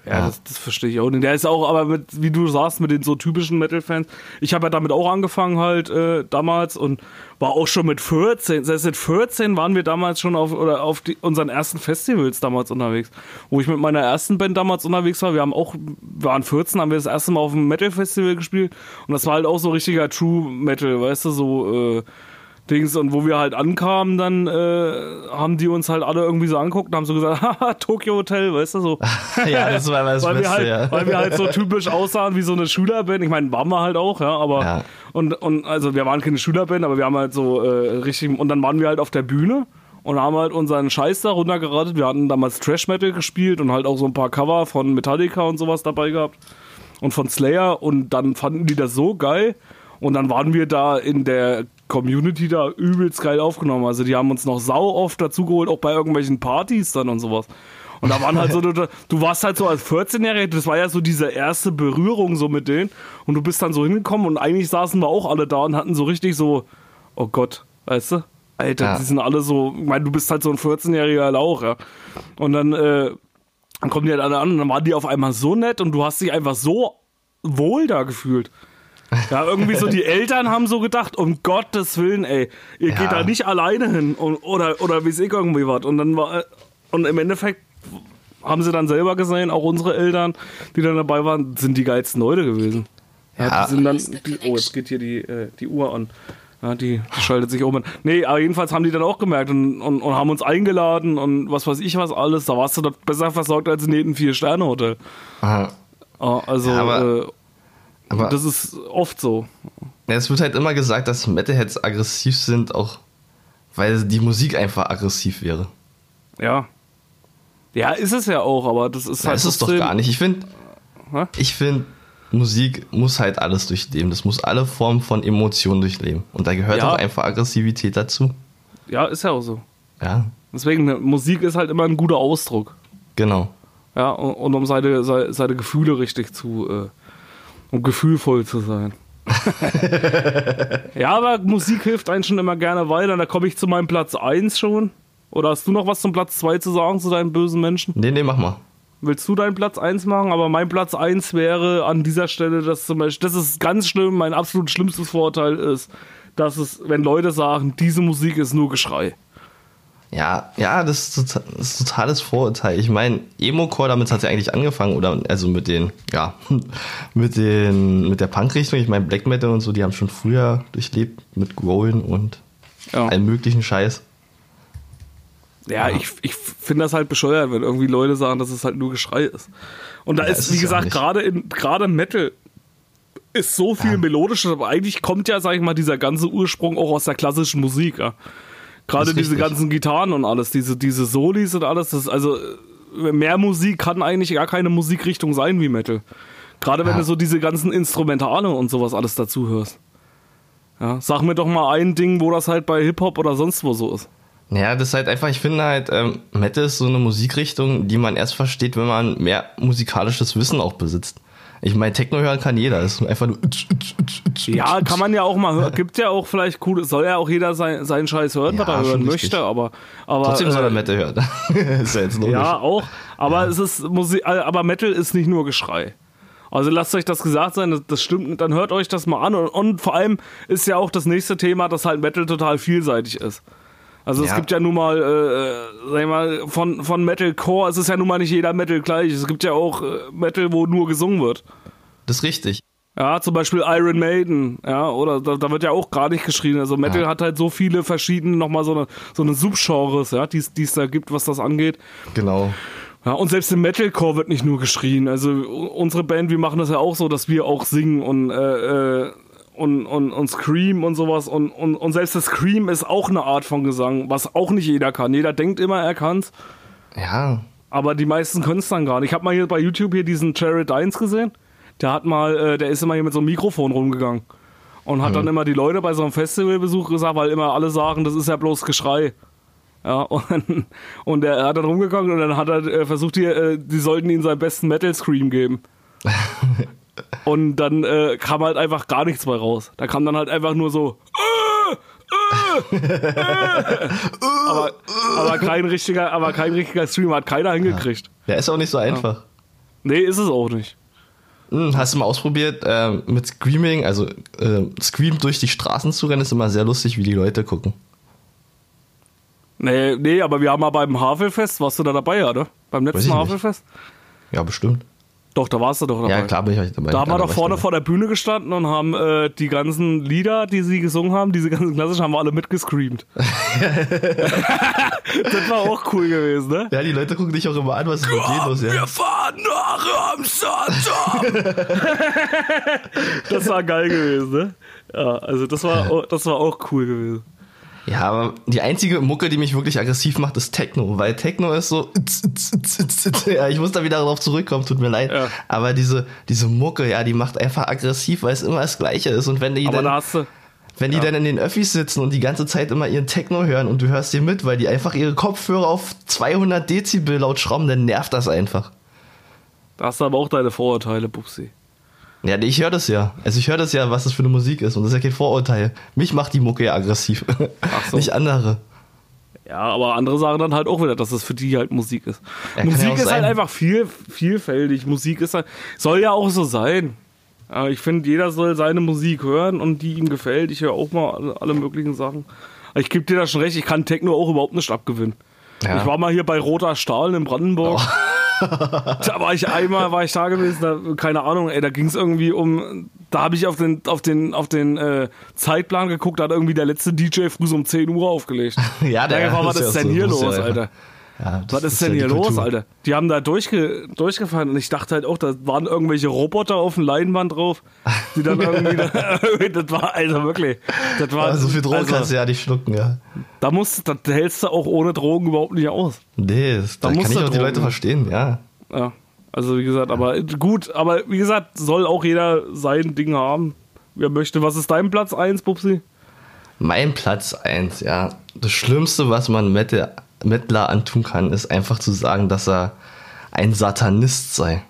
Ja. Das, das verstehe ich auch nicht. Der ist auch, aber mit, wie du sagst, mit den so typischen Metal-Fans. Ich habe ja damit auch angefangen halt äh, damals und war auch schon mit 14, selbst mit 14 waren wir damals schon auf oder auf die, unseren ersten Festivals damals unterwegs. Wo ich mit meiner ersten Band damals unterwegs war. Wir haben auch, wir waren 14, haben wir das erste Mal auf einem Metal-Festival gespielt und das war halt auch so richtiger True Metal, weißt du, so äh, Dings und wo wir halt ankamen, dann äh, haben die uns halt alle irgendwie so anguckt und haben so gesagt, haha, Tokyo Hotel, weißt du, so. ja, das war das weil, wir Beste, halt, ja. weil wir halt so typisch aussahen wie so eine Schülerband. Ich meine, waren wir halt auch, ja, aber Ja. und, und also wir waren keine Schülerband, aber wir haben halt so äh, richtig und dann waren wir halt auf der Bühne und haben halt unseren Scheiß da runtergeratet. Wir hatten damals Trash Metal gespielt und halt auch so ein paar Cover von Metallica und sowas dabei gehabt und von Slayer und dann fanden die das so geil und dann waren wir da in der Community da übelst geil aufgenommen. Also die haben uns noch sau oft dazugeholt, auch bei irgendwelchen Partys dann und sowas. Und da waren halt so, du, du warst halt so als 14-Jähriger, das war ja so diese erste Berührung so mit denen. Und du bist dann so hingekommen und eigentlich saßen wir auch alle da und hatten so richtig so, oh Gott, weißt du? Alter, Ja. die sind alle so, ich meine, du bist halt so ein 14-jähriger Lauch, ja. Und dann, äh, dann kommen die halt alle an und dann waren die auf einmal so nett und du hast dich einfach so wohl da gefühlt. Ja, irgendwie so die Eltern haben so gedacht, um Gottes Willen, ey, ihr Ja. geht da nicht alleine hin und, oder, oder wie es ich irgendwie was. Und dann war, und im Endeffekt haben sie dann selber gesehen, auch unsere Eltern, die dann dabei waren, sind die geilsten Leute gewesen. Ja, Ja. die sind dann, die, oh, jetzt geht hier die, äh, die Uhr an. Ja, die, die schaltet sich um. an. Nee, aber jedenfalls haben die dann auch gemerkt und, und, und haben uns eingeladen und was weiß ich was alles. Da warst du dort besser versorgt als in jedem Vier-Sterne-Hotel. Aha. Ah, Also, Ja, aber- äh, Aber das ist oft so. ja, es wird halt immer gesagt, dass Metalheads aggressiv sind, auch weil die Musik einfach aggressiv wäre. Ja. Ja, ist es ja auch, aber das ist Ja, halt. ist es doch gar nicht. Ich finde, ich finde, Musik muss halt alles durchleben. Das muss alle Formen von Emotionen durchleben. Und da gehört Ja. auch einfach Aggressivität dazu. Ja, ist ja auch so. Ja, Deswegen, ne, Musik ist halt immer ein guter Ausdruck. genau. Ja, und, und um seine, seine, seine Gefühle richtig zu. Äh, um gefühlvoll zu sein. ja, aber Musik hilft einem schon immer gerne weiter. Da komme ich zu meinem Platz 1 schon. Oder hast du noch was zum Platz 2 zu sagen, zu deinen bösen Menschen? Nee, nee, mach mal. Willst du deinen Platz 1 machen? Aber mein Platz 1 wäre an dieser Stelle, dass zum Beispiel, das ist ganz schlimm, mein absolut schlimmstes Vorurteil ist, dass es, wenn Leute sagen, diese Musik ist nur Geschrei. Ja, ja, das ist, total, das ist totales Vorurteil. Ich meine, Emo-Core, damit hat ja eigentlich angefangen, oder also mit den, ja, mit den, mit der Punk-Richtung. Ich meine, Black Metal und so, die haben schon früher durchlebt mit Growlen und Ja. allem möglichen Scheiß. Ja, ich, ich finde das halt bescheuert, wenn irgendwie Leute sagen, dass es halt nur Geschrei ist. Und da Ja, ist ist, wie ja gesagt, gerade in gerade Metal ist so viel melodisches, aber eigentlich kommt ja, sag ich mal, dieser ganze Ursprung auch aus der klassischen Musik. Ja. Gerade diese ganzen Gitarren und alles, diese, diese Solis und alles, das also äh, mehr Musik kann eigentlich gar keine Musikrichtung sein wie Metal. Gerade wenn Ja. du so diese ganzen Instrumentale und sowas alles dazu hörst. Ja, sag mir doch mal ein Ding, wo das halt bei Hip-Hop oder sonst wo so ist. Naja, das ist halt einfach, ich finde halt, ähm, Metal ist so eine Musikrichtung, die man erst versteht, wenn man mehr musikalisches Wissen auch besitzt. Ich meine, Techno hören kann jeder. Das ist einfach nur. Ja, kann man ja auch mal hören. Gibt ja auch vielleicht cool, soll ja auch jeder sein, seinen Scheiß hören, was Ja, er hören möchte, aber, aber Trotzdem soll er äh, Metal hören. ist ja jetzt logisch. Ja, auch. Aber es ist Musik, äh, aber Metal ist nicht nur Geschrei. Also lasst euch das gesagt sein, das, das stimmt, dann hört euch das mal an. Und, und vor allem ist ja auch das nächste Thema, dass halt Metal total vielseitig ist. Also es Ja. gibt ja nun mal, äh, sag ich mal, von, von Metalcore, es ist ja nun mal nicht jeder Metal gleich. Es gibt ja auch äh, Metal, wo nur gesungen wird. Das ist richtig. Ja, zum Beispiel Iron Maiden, ja, oder da, da wird ja auch gar nicht geschrien. Also Metal Ja. hat halt so viele verschiedene, nochmal so eine, so eine Subgenres, ja, die es es da gibt, was das angeht. Genau. Ja, und selbst im Metalcore wird nicht nur geschrien. Also unsere Band, wir machen das ja auch so, dass wir auch singen und, äh, äh, und, und, und Scream und sowas. Und, und, und selbst das Scream ist auch eine Art von Gesang, was auch nicht jeder kann. Jeder denkt immer, er kann's, Ja. aber die meisten können es dann gar nicht. Ich habe mal hier bei YouTube hier diesen Jared Dines gesehen. Der hat mal, äh, der ist immer hier mit so einem Mikrofon rumgegangen. Und hat dann immer die Leute bei so einem Festivalbesuch gesagt, weil immer alle sagen, das ist ja bloß Geschrei. Ja, und, und er hat dann rumgegangen und dann hat er äh, versucht, die, äh, die sollten ihm seinen besten Metal Scream geben. und dann äh, kam halt einfach gar nichts bei raus. Da kam dann halt einfach nur so. "Äh, äh, äh." aber, aber kein richtiger, aber kein richtiger Stream hat keiner hingekriegt. Ja, ist auch nicht so einfach. Nee, ist es auch nicht. Hm, hast du mal ausprobiert, ähm, mit Screaming, also äh, Scream durch die Straßen zu rennen, ist immer sehr lustig, wie die Leute gucken. Nee, nee, aber wir haben mal beim Havelfest, warst du da dabei, oder? Beim letzten. Havelfest? Ja, bestimmt. Doch, da warst du doch dabei. Ja, klar bin ich dabei. Da haben wir Klar, doch vorne dabei. vor der Bühne gestanden und haben äh, die ganzen Lieder, die sie gesungen haben, diese ganzen klassischen, haben wir alle mitgescreamt. das war auch cool gewesen, ne? Ja, die Leute gucken dich auch immer an, was ist mit denen los, ja. Wir fahren nach Amsterdam! das war geil gewesen, ne? Ja, also das war, das war auch cool gewesen. Ja, aber die einzige Mucke, die mich wirklich aggressiv macht, ist Techno, weil Techno ist so. Ja, ich muss da wieder darauf zurückkommen, tut mir leid. Ja. Aber diese, diese Mucke, ja, die macht einfach aggressiv, weil es immer das Gleiche ist. Und wenn die Aber dann, da hast du, wenn die dann in den Öffis sitzen und die ganze Zeit immer ihren Techno hören und du hörst dir mit, weil die einfach ihre Kopfhörer auf 200 Dezibel laut schrauben, dann nervt das einfach. da hast du aber auch deine Vorurteile, Bubsi. Ja, ich höre das ja. Also ich höre das ja, was das für eine Musik ist. Und das ist ja kein Vorurteil. Mich macht die Mucke ja aggressiv. Ach so. Nicht andere. Ja, aber andere sagen dann halt auch wieder, dass das für die halt Musik ist. Ja, ja Musik auch ist halt sein. einfach viel, vielfältig. Musik ist halt, soll ja auch so sein. Ja, ich finde, jeder soll seine Musik hören und die ihm gefällt. Ich höre auch mal alle, möglichen Sachen. Aber Ich gebe dir da schon recht, ich kann Techno auch überhaupt nicht abgewinnen. Ja. Ich war mal hier bei Roter Stahl in Brandenburg. da war ich einmal, war ich da gewesen, da, keine Ahnung, ey, da ging es irgendwie um, da habe ich auf den, auf den, auf den äh, Zeitplan geguckt, da hat irgendwie der letzte DJ früh um 10 Uhr aufgelegt. Ja, Da der war, was ist denn so, hier los, Alter? Ja, Was ist denn ja hier die los, Kultur. Alter? Die haben da durchge durchgefahren und ich dachte halt auch, da waren irgendwelche Roboter auf dem Leinwand drauf, die dann irgendwie, da, das war, also wirklich, das war, Ja, so viel Drogen also, kannst du ja nicht schlucken, ja. da musst, das hältst du auch ohne Drogen überhaupt nicht aus. Nee, das, da, Da kann ich du auch die Drogen. Leute verstehen, ja. Ja, also wie gesagt, aber gut, aber wie gesagt, soll auch jeder sein Ding haben. Wer möchte, was ist dein Platz 1, Pupsi? Mein Platz 1, ja. Das Schlimmste, was man Metal, Mettler antun kann, ist einfach zu sagen, dass er ein Satanist sei.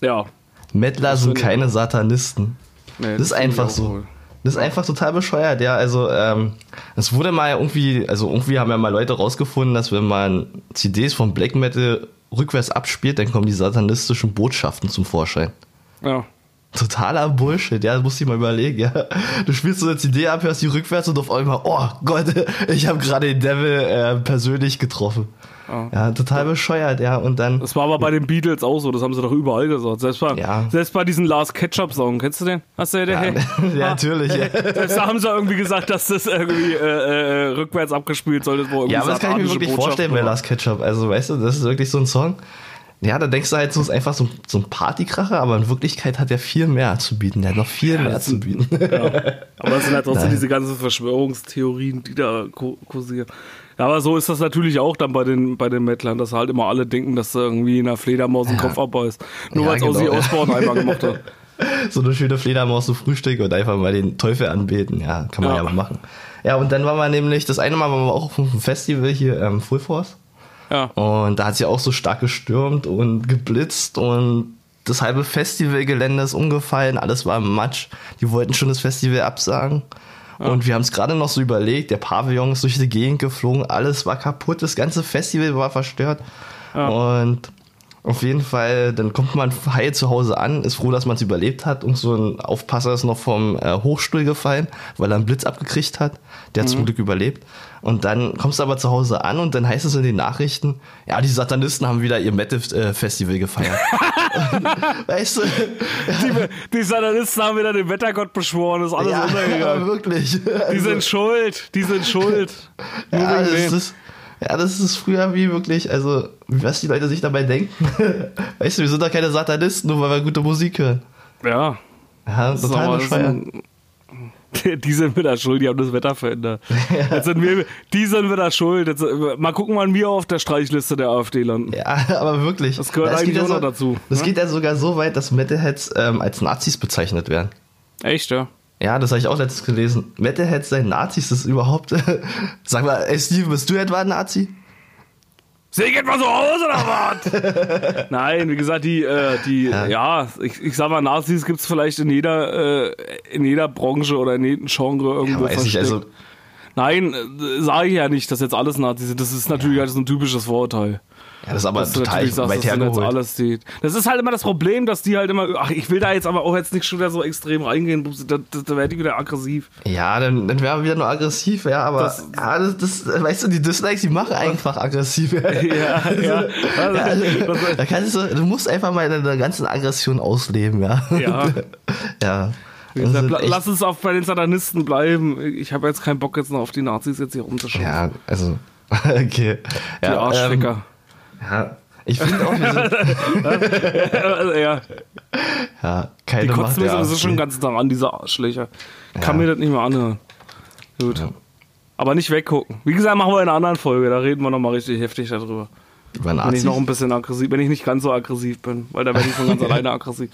Ja. Mettler sind keine Satanisten. Nee, das ist finde ich einfach so. Das ist einfach total bescheuert, ja. Also, ähm, es wurde mal irgendwie, also irgendwie haben ja mal Leute rausgefunden, dass wenn man CDs von Black Metal rückwärts abspielt, dann kommen die satanistischen Botschaften zum Vorschein. Ja. Totaler Bullshit, ja, das musst du dir mal überlegen, ja. Du spielst so eine CD ab, hörst die rückwärts und auf einmal, oh Gott, ich habe gerade den Devil äh, persönlich getroffen. Ja. Ja, total bescheuert, ja. Und dann, Das war aber bei den Beatles auch so, das haben sie doch überall gesagt. Selbst bei, Ja. selbst bei diesem Last Ketchup Song, kennst du den? Hast du den? ja, ja natürlich, ja. Selbst da haben sie irgendwie gesagt, dass das irgendwie äh, äh, rückwärts abgespielt. Wo irgendwie Ja, aber das kann ich mir wirklich Botschaften vorstellen bei. Last Ketchup. Also, weißt du, das ist wirklich so ein Song. Ja, da denkst du halt, so ist einfach so, so ein Partykracher, aber in Wirklichkeit hat er viel mehr zu bieten. Der hat noch viel mehr zu bieten. Aber es sind halt trotzdem Nein. diese ganzen Verschwörungstheorien, die da kursieren. Ja, aber so ist das natürlich auch dann bei den, bei den Mettlern, dass halt immer alle denken, dass irgendwie in einer Fledermaus den Ja. Kopf abbeißt. Nur Ja, weil es genau. Osbourne einmal gemacht hat. so eine schöne Fledermaus zum Frühstück und einfach mal den Teufel anbeten. Ja, kann man ja, Ja. mal machen. Ja, und dann waren wir nämlich, das eine Mal waren wir auch auf einem Festival hier, ähm, Full Force. Ja. Und da hat ja auch so stark gestürmt und geblitzt und das halbe Festivalgelände ist umgefallen, alles war im Matsch. Die wollten schon das Festival absagen. Und wir haben es gerade noch so überlegt, der Pavillon ist durch die Gegend geflogen, alles war kaputt, das ganze Festival war verstört. Und auf jeden Fall, dann kommt man heil zu Hause an, ist froh, dass man es überlebt hat und so ein Aufpasser ist noch vom äh, Hochstuhl gefallen, weil er einen Blitz abgekriegt hat. Der hat zum Glück überlebt. Und dann kommst du aber zu Hause an und dann heißt es in den Nachrichten, ja, die Satanisten haben wieder ihr Metal-Festival gefeiert. weißt du? Die, die Satanisten haben wieder den Wettergott beschworen, ist alles ja, untergegangen. wirklich. Die sind schuld, die sind schuld. Nur ja, das ist, ja, das ist früher wie wirklich, also, was die Leute sich dabei denken. weißt du, wir sind doch keine Satanisten, nur weil wir gute Musik hören. Ja, Ja, das ist total bescheuert. Die, sind wieder schuld, die haben das Wetter verändert. Jetzt sind wir, die sind wieder schuld. Jetzt, mal gucken, wann wir auf der Streichliste der AfD landen. Ja, aber wirklich. Das gehört es eigentlich auch ja noch dazu, Das ne? geht ja sogar so weit, dass Metalheads ähm, als Nazis bezeichnet werden. Echt, ja? Ja, das habe ich auch letztens gelesen. Metalheads seien Nazis, das ist überhaupt. Sag mal, ey Steve, bist du etwa ein Nazi? Seh geht mal so aus, oder was? Nein, wie gesagt, die, äh, die, ja, ich, ich sag mal, Nazis gibt's vielleicht in jeder, äh, in jeder Branche oder in jedem Genre irgendwo Ja, ich, versteckt. also. Nein, äh, sage ich ja nicht, dass jetzt alles Nazis sind. Das ist natürlich halt so ein typisches Vorurteil. Ja, das ist aber total sagst, weit hergeholt. alles die. Das ist halt immer das Problem, dass die halt immer. Ach, ich will da jetzt aber auch jetzt nicht schon wieder so extrem reingehen. Da, da, da werde ich wieder aggressiv. Ja, dann, dann wären wir wieder nur aggressiv, ja, aber Das- ja, das, das, weißt du, die Dislikes, die machen einfach aggressiv. Ja, Ja, ja. also, Das- da kannst du, du musst einfach mal deine ganzen Aggressionen ausleben, ja. Ja. ja. Gesagt, lass uns auch bei den Satanisten bleiben. Ich habe jetzt keinen Bock, jetzt noch auf die Nazis jetzt hier rumzuschauen. ja, also, okay. die Ja, Arschficker. Ähm, ja, ich finde auch, sind, ja, ja, keine die kotzen mir sowieso schon den ganzen Tag an, diese Arschlöcher. Kann Ja. mir das nicht mehr anhören. Gut. Aber nicht weggucken. Wie gesagt, machen wir in einer anderen Folge. Da reden wir nochmal richtig heftig darüber. Über Wenn Nazis. ich noch ein bisschen aggressiv, wenn ich nicht ganz so aggressiv bin, weil da werde ich von ganz alleine aggressiv.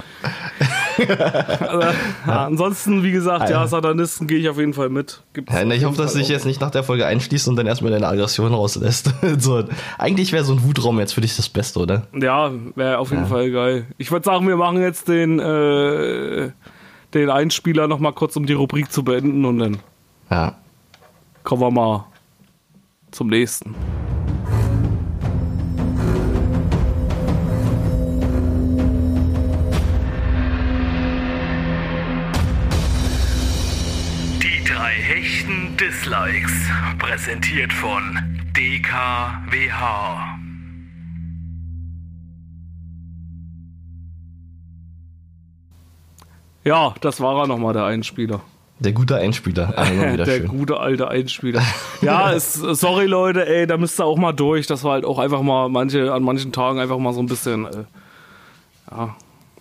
also, ja, ansonsten, wie gesagt, ja, Satanisten gehe ich auf jeden Fall mit. Ja, ich hoffe, dass Fall dich jetzt nicht nach der Folge einschließt und dann erstmal deine Aggression rauslässt. so, eigentlich wäre so ein Wutraum jetzt für dich das Beste, oder? Ja, wäre auf jeden Fall geil. Ich würde sagen, wir machen jetzt den, äh, den Einspieler nochmal kurz, um die Rubrik zu beenden und dann Ja. kommen wir mal zum nächsten. Dislikes. Präsentiert von DKWH. Ja, das war er nochmal, der Einspieler. Der gute Einspieler. Der schön. gute alte Einspieler. ja, es, sorry Leute, ey, da müsst ihr auch mal durch, dass wir halt auch einfach mal manche, an manchen Tagen einfach mal so ein bisschen, äh, ja,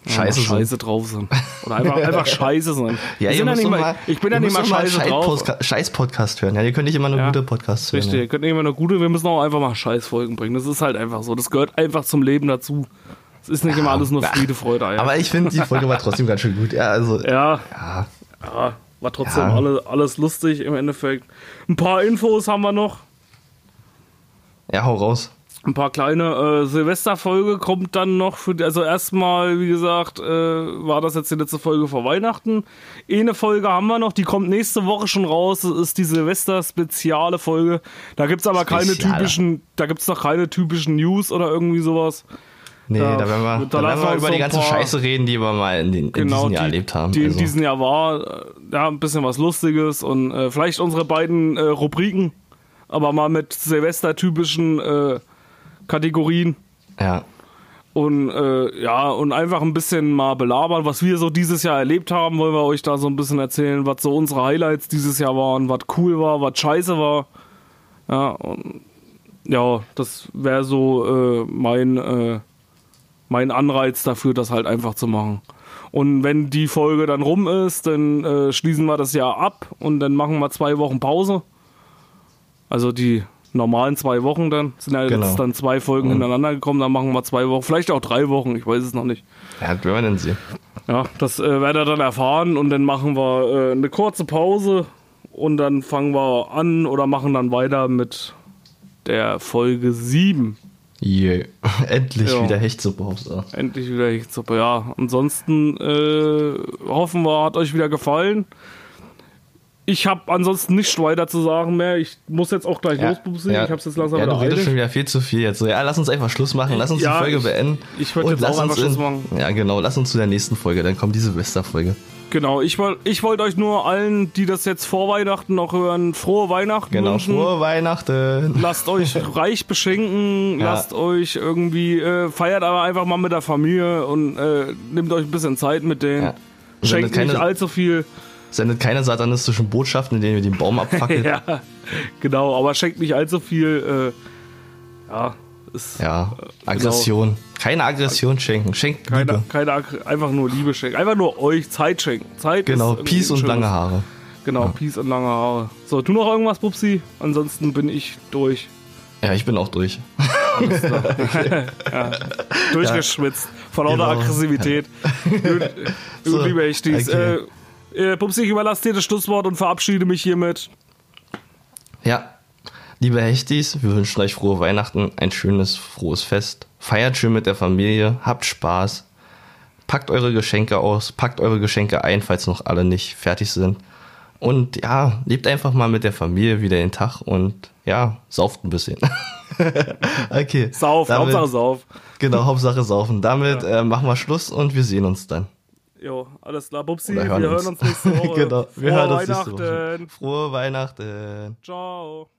Scheiße mal sind. scheiße drauf sind. Oder einfach, einfach scheiße sind. Ja, ihr sind müsst nicht mal, mal, ich bin ja nicht mal scheiße drauf. Scheiß- Scheiß-Podcast hören. Ja, ihr könnt nicht immer nur Ja. gute Podcasts hören. Richtig, Ja. ihr könnt nicht immer nur gute, wir müssen auch einfach mal Scheißfolgen bringen. Das ist halt einfach so. Das gehört einfach zum Leben dazu. Es ist nicht immer alles nur Friede, Freude, Eier. Aber ich finde, die Folge war trotzdem ganz schön gut. Ja, also, ja, ja. ja, war trotzdem Ja. alle, alles lustig im Endeffekt. Ein paar Infos haben wir noch. ja, hau raus. Ein paar kleine äh, Silvesterfolge kommt dann noch für die, also erstmal, wie gesagt, äh, war das jetzt die letzte Folge vor Weihnachten. Eine Folge haben wir noch, die kommt nächste Woche schon raus. Das ist die Silvester-speziale Folge. Da gibt's aber keine Speziale. typischen, da gibt's noch keine typischen News oder irgendwie sowas. Nee, Da- da, werden wir, da werden wir über die ganze paar- Scheiße reden, die wir mal in, den, in Genau, diesem Jahr die, erlebt haben. die in Also, diesem Jahr war. Äh, Ja, ein bisschen was Lustiges und äh, vielleicht unsere beiden äh, Rubriken, aber mal mit Silvester-typischen äh, Kategorien. ja. Und äh, ja, und einfach ein bisschen mal belabern, was wir so dieses Jahr erlebt haben, wollen wir euch da so ein bisschen erzählen, was so unsere Highlights dieses Jahr waren, was cool war, was scheiße war. Ja, und ja, das wäre so äh, mein, äh, mein Anreiz dafür, das halt einfach zu machen. Und wenn die Folge dann rum ist, dann äh, schließen wir das Jahr ab und dann machen wir zwei Wochen Pause. Also die normalen zwei Wochen dann. Sind ja Genau. jetzt dann zwei Folgen hintereinander gekommen, dann machen wir zwei Wochen, vielleicht auch drei Wochen, ich weiß es noch nicht. ja, das werden wir dann sehen. Ja, das äh, werdet ihr dann erfahren und dann machen wir äh, eine kurze Pause und dann fangen wir an oder machen dann weiter mit der Folge 7. Yeah. Endlich Ja. wieder Hechtsuppe Hauptsache. Endlich wieder Hechtsuppe, ja. Ansonsten äh, hoffen wir, hat euch wieder gefallen. Ich habe ansonsten nicht weiter zu sagen mehr. Ich muss jetzt auch gleich los, Bubsi. Ich habe jetzt langsam ja, du redest schon wieder viel zu viel jetzt. So, ja, lass uns einfach Schluss machen. Lass uns Ja, die Folge ich- beenden. ich würd Und jetzt auch einfach Schluss in- machen. Ja, genau. Lass uns zu der nächsten Folge. Dann kommt diese Silvesterfolge. Genau, ich wollte ich wollt euch nur allen, die das jetzt vor Weihnachten noch hören, frohe Weihnachten Genau. wünschen. Frohe Weihnachten. Lasst euch reich beschenken, Ja. lasst euch irgendwie, äh, feiert aber einfach mal mit der Familie und äh, nehmt euch ein bisschen Zeit mit denen. Ja. Schenkt keine- nicht allzu viel. Sendet keine satanistischen Botschaften, in denen wir den Baum abfackeln. ja. ja, genau, aber schenkt nicht allzu viel. Äh, ja, ist Aggression. Keine Aggression schenken. Schenkt keine, Liebe. keine, Ag- einfach nur Liebe schenken. Einfach nur euch Zeit schenken. Zeit Genau. Peace und lange Haare. Genau, Peace und lange Haare. So, du noch irgendwas, Pupsi? Ansonsten bin ich durch. Ja, ich bin auch durch. Durchgeschwitzt. Vor lauter Genau. Aggressivität. Gut, So, lieber Echtis. okay. Äh, äh, Pupsi, ich überlasse dir das Schlusswort und verabschiede mich hiermit. Ja, liebe Hechtis, wir wünschen euch frohe Weihnachten, ein schönes, frohes Fest. Feiert schön mit der Familie, habt Spaß, packt eure Geschenke aus, packt eure Geschenke ein, falls noch alle nicht fertig sind. Und ja, lebt einfach mal mit der Familie wieder den Tag und ja, sauft ein bisschen. okay. Sauf, damit- Hauptsache Sauf. Genau, Hauptsache saufen. Damit äh, machen wir Schluss und wir sehen uns dann. Jo, alles klar, Pupsi. Oder Wir hören hören uns. uns nächste Woche. genau, wir Frohe hören uns nächste Weihnachten. Woche. Frohe Weihnachten. Ciao.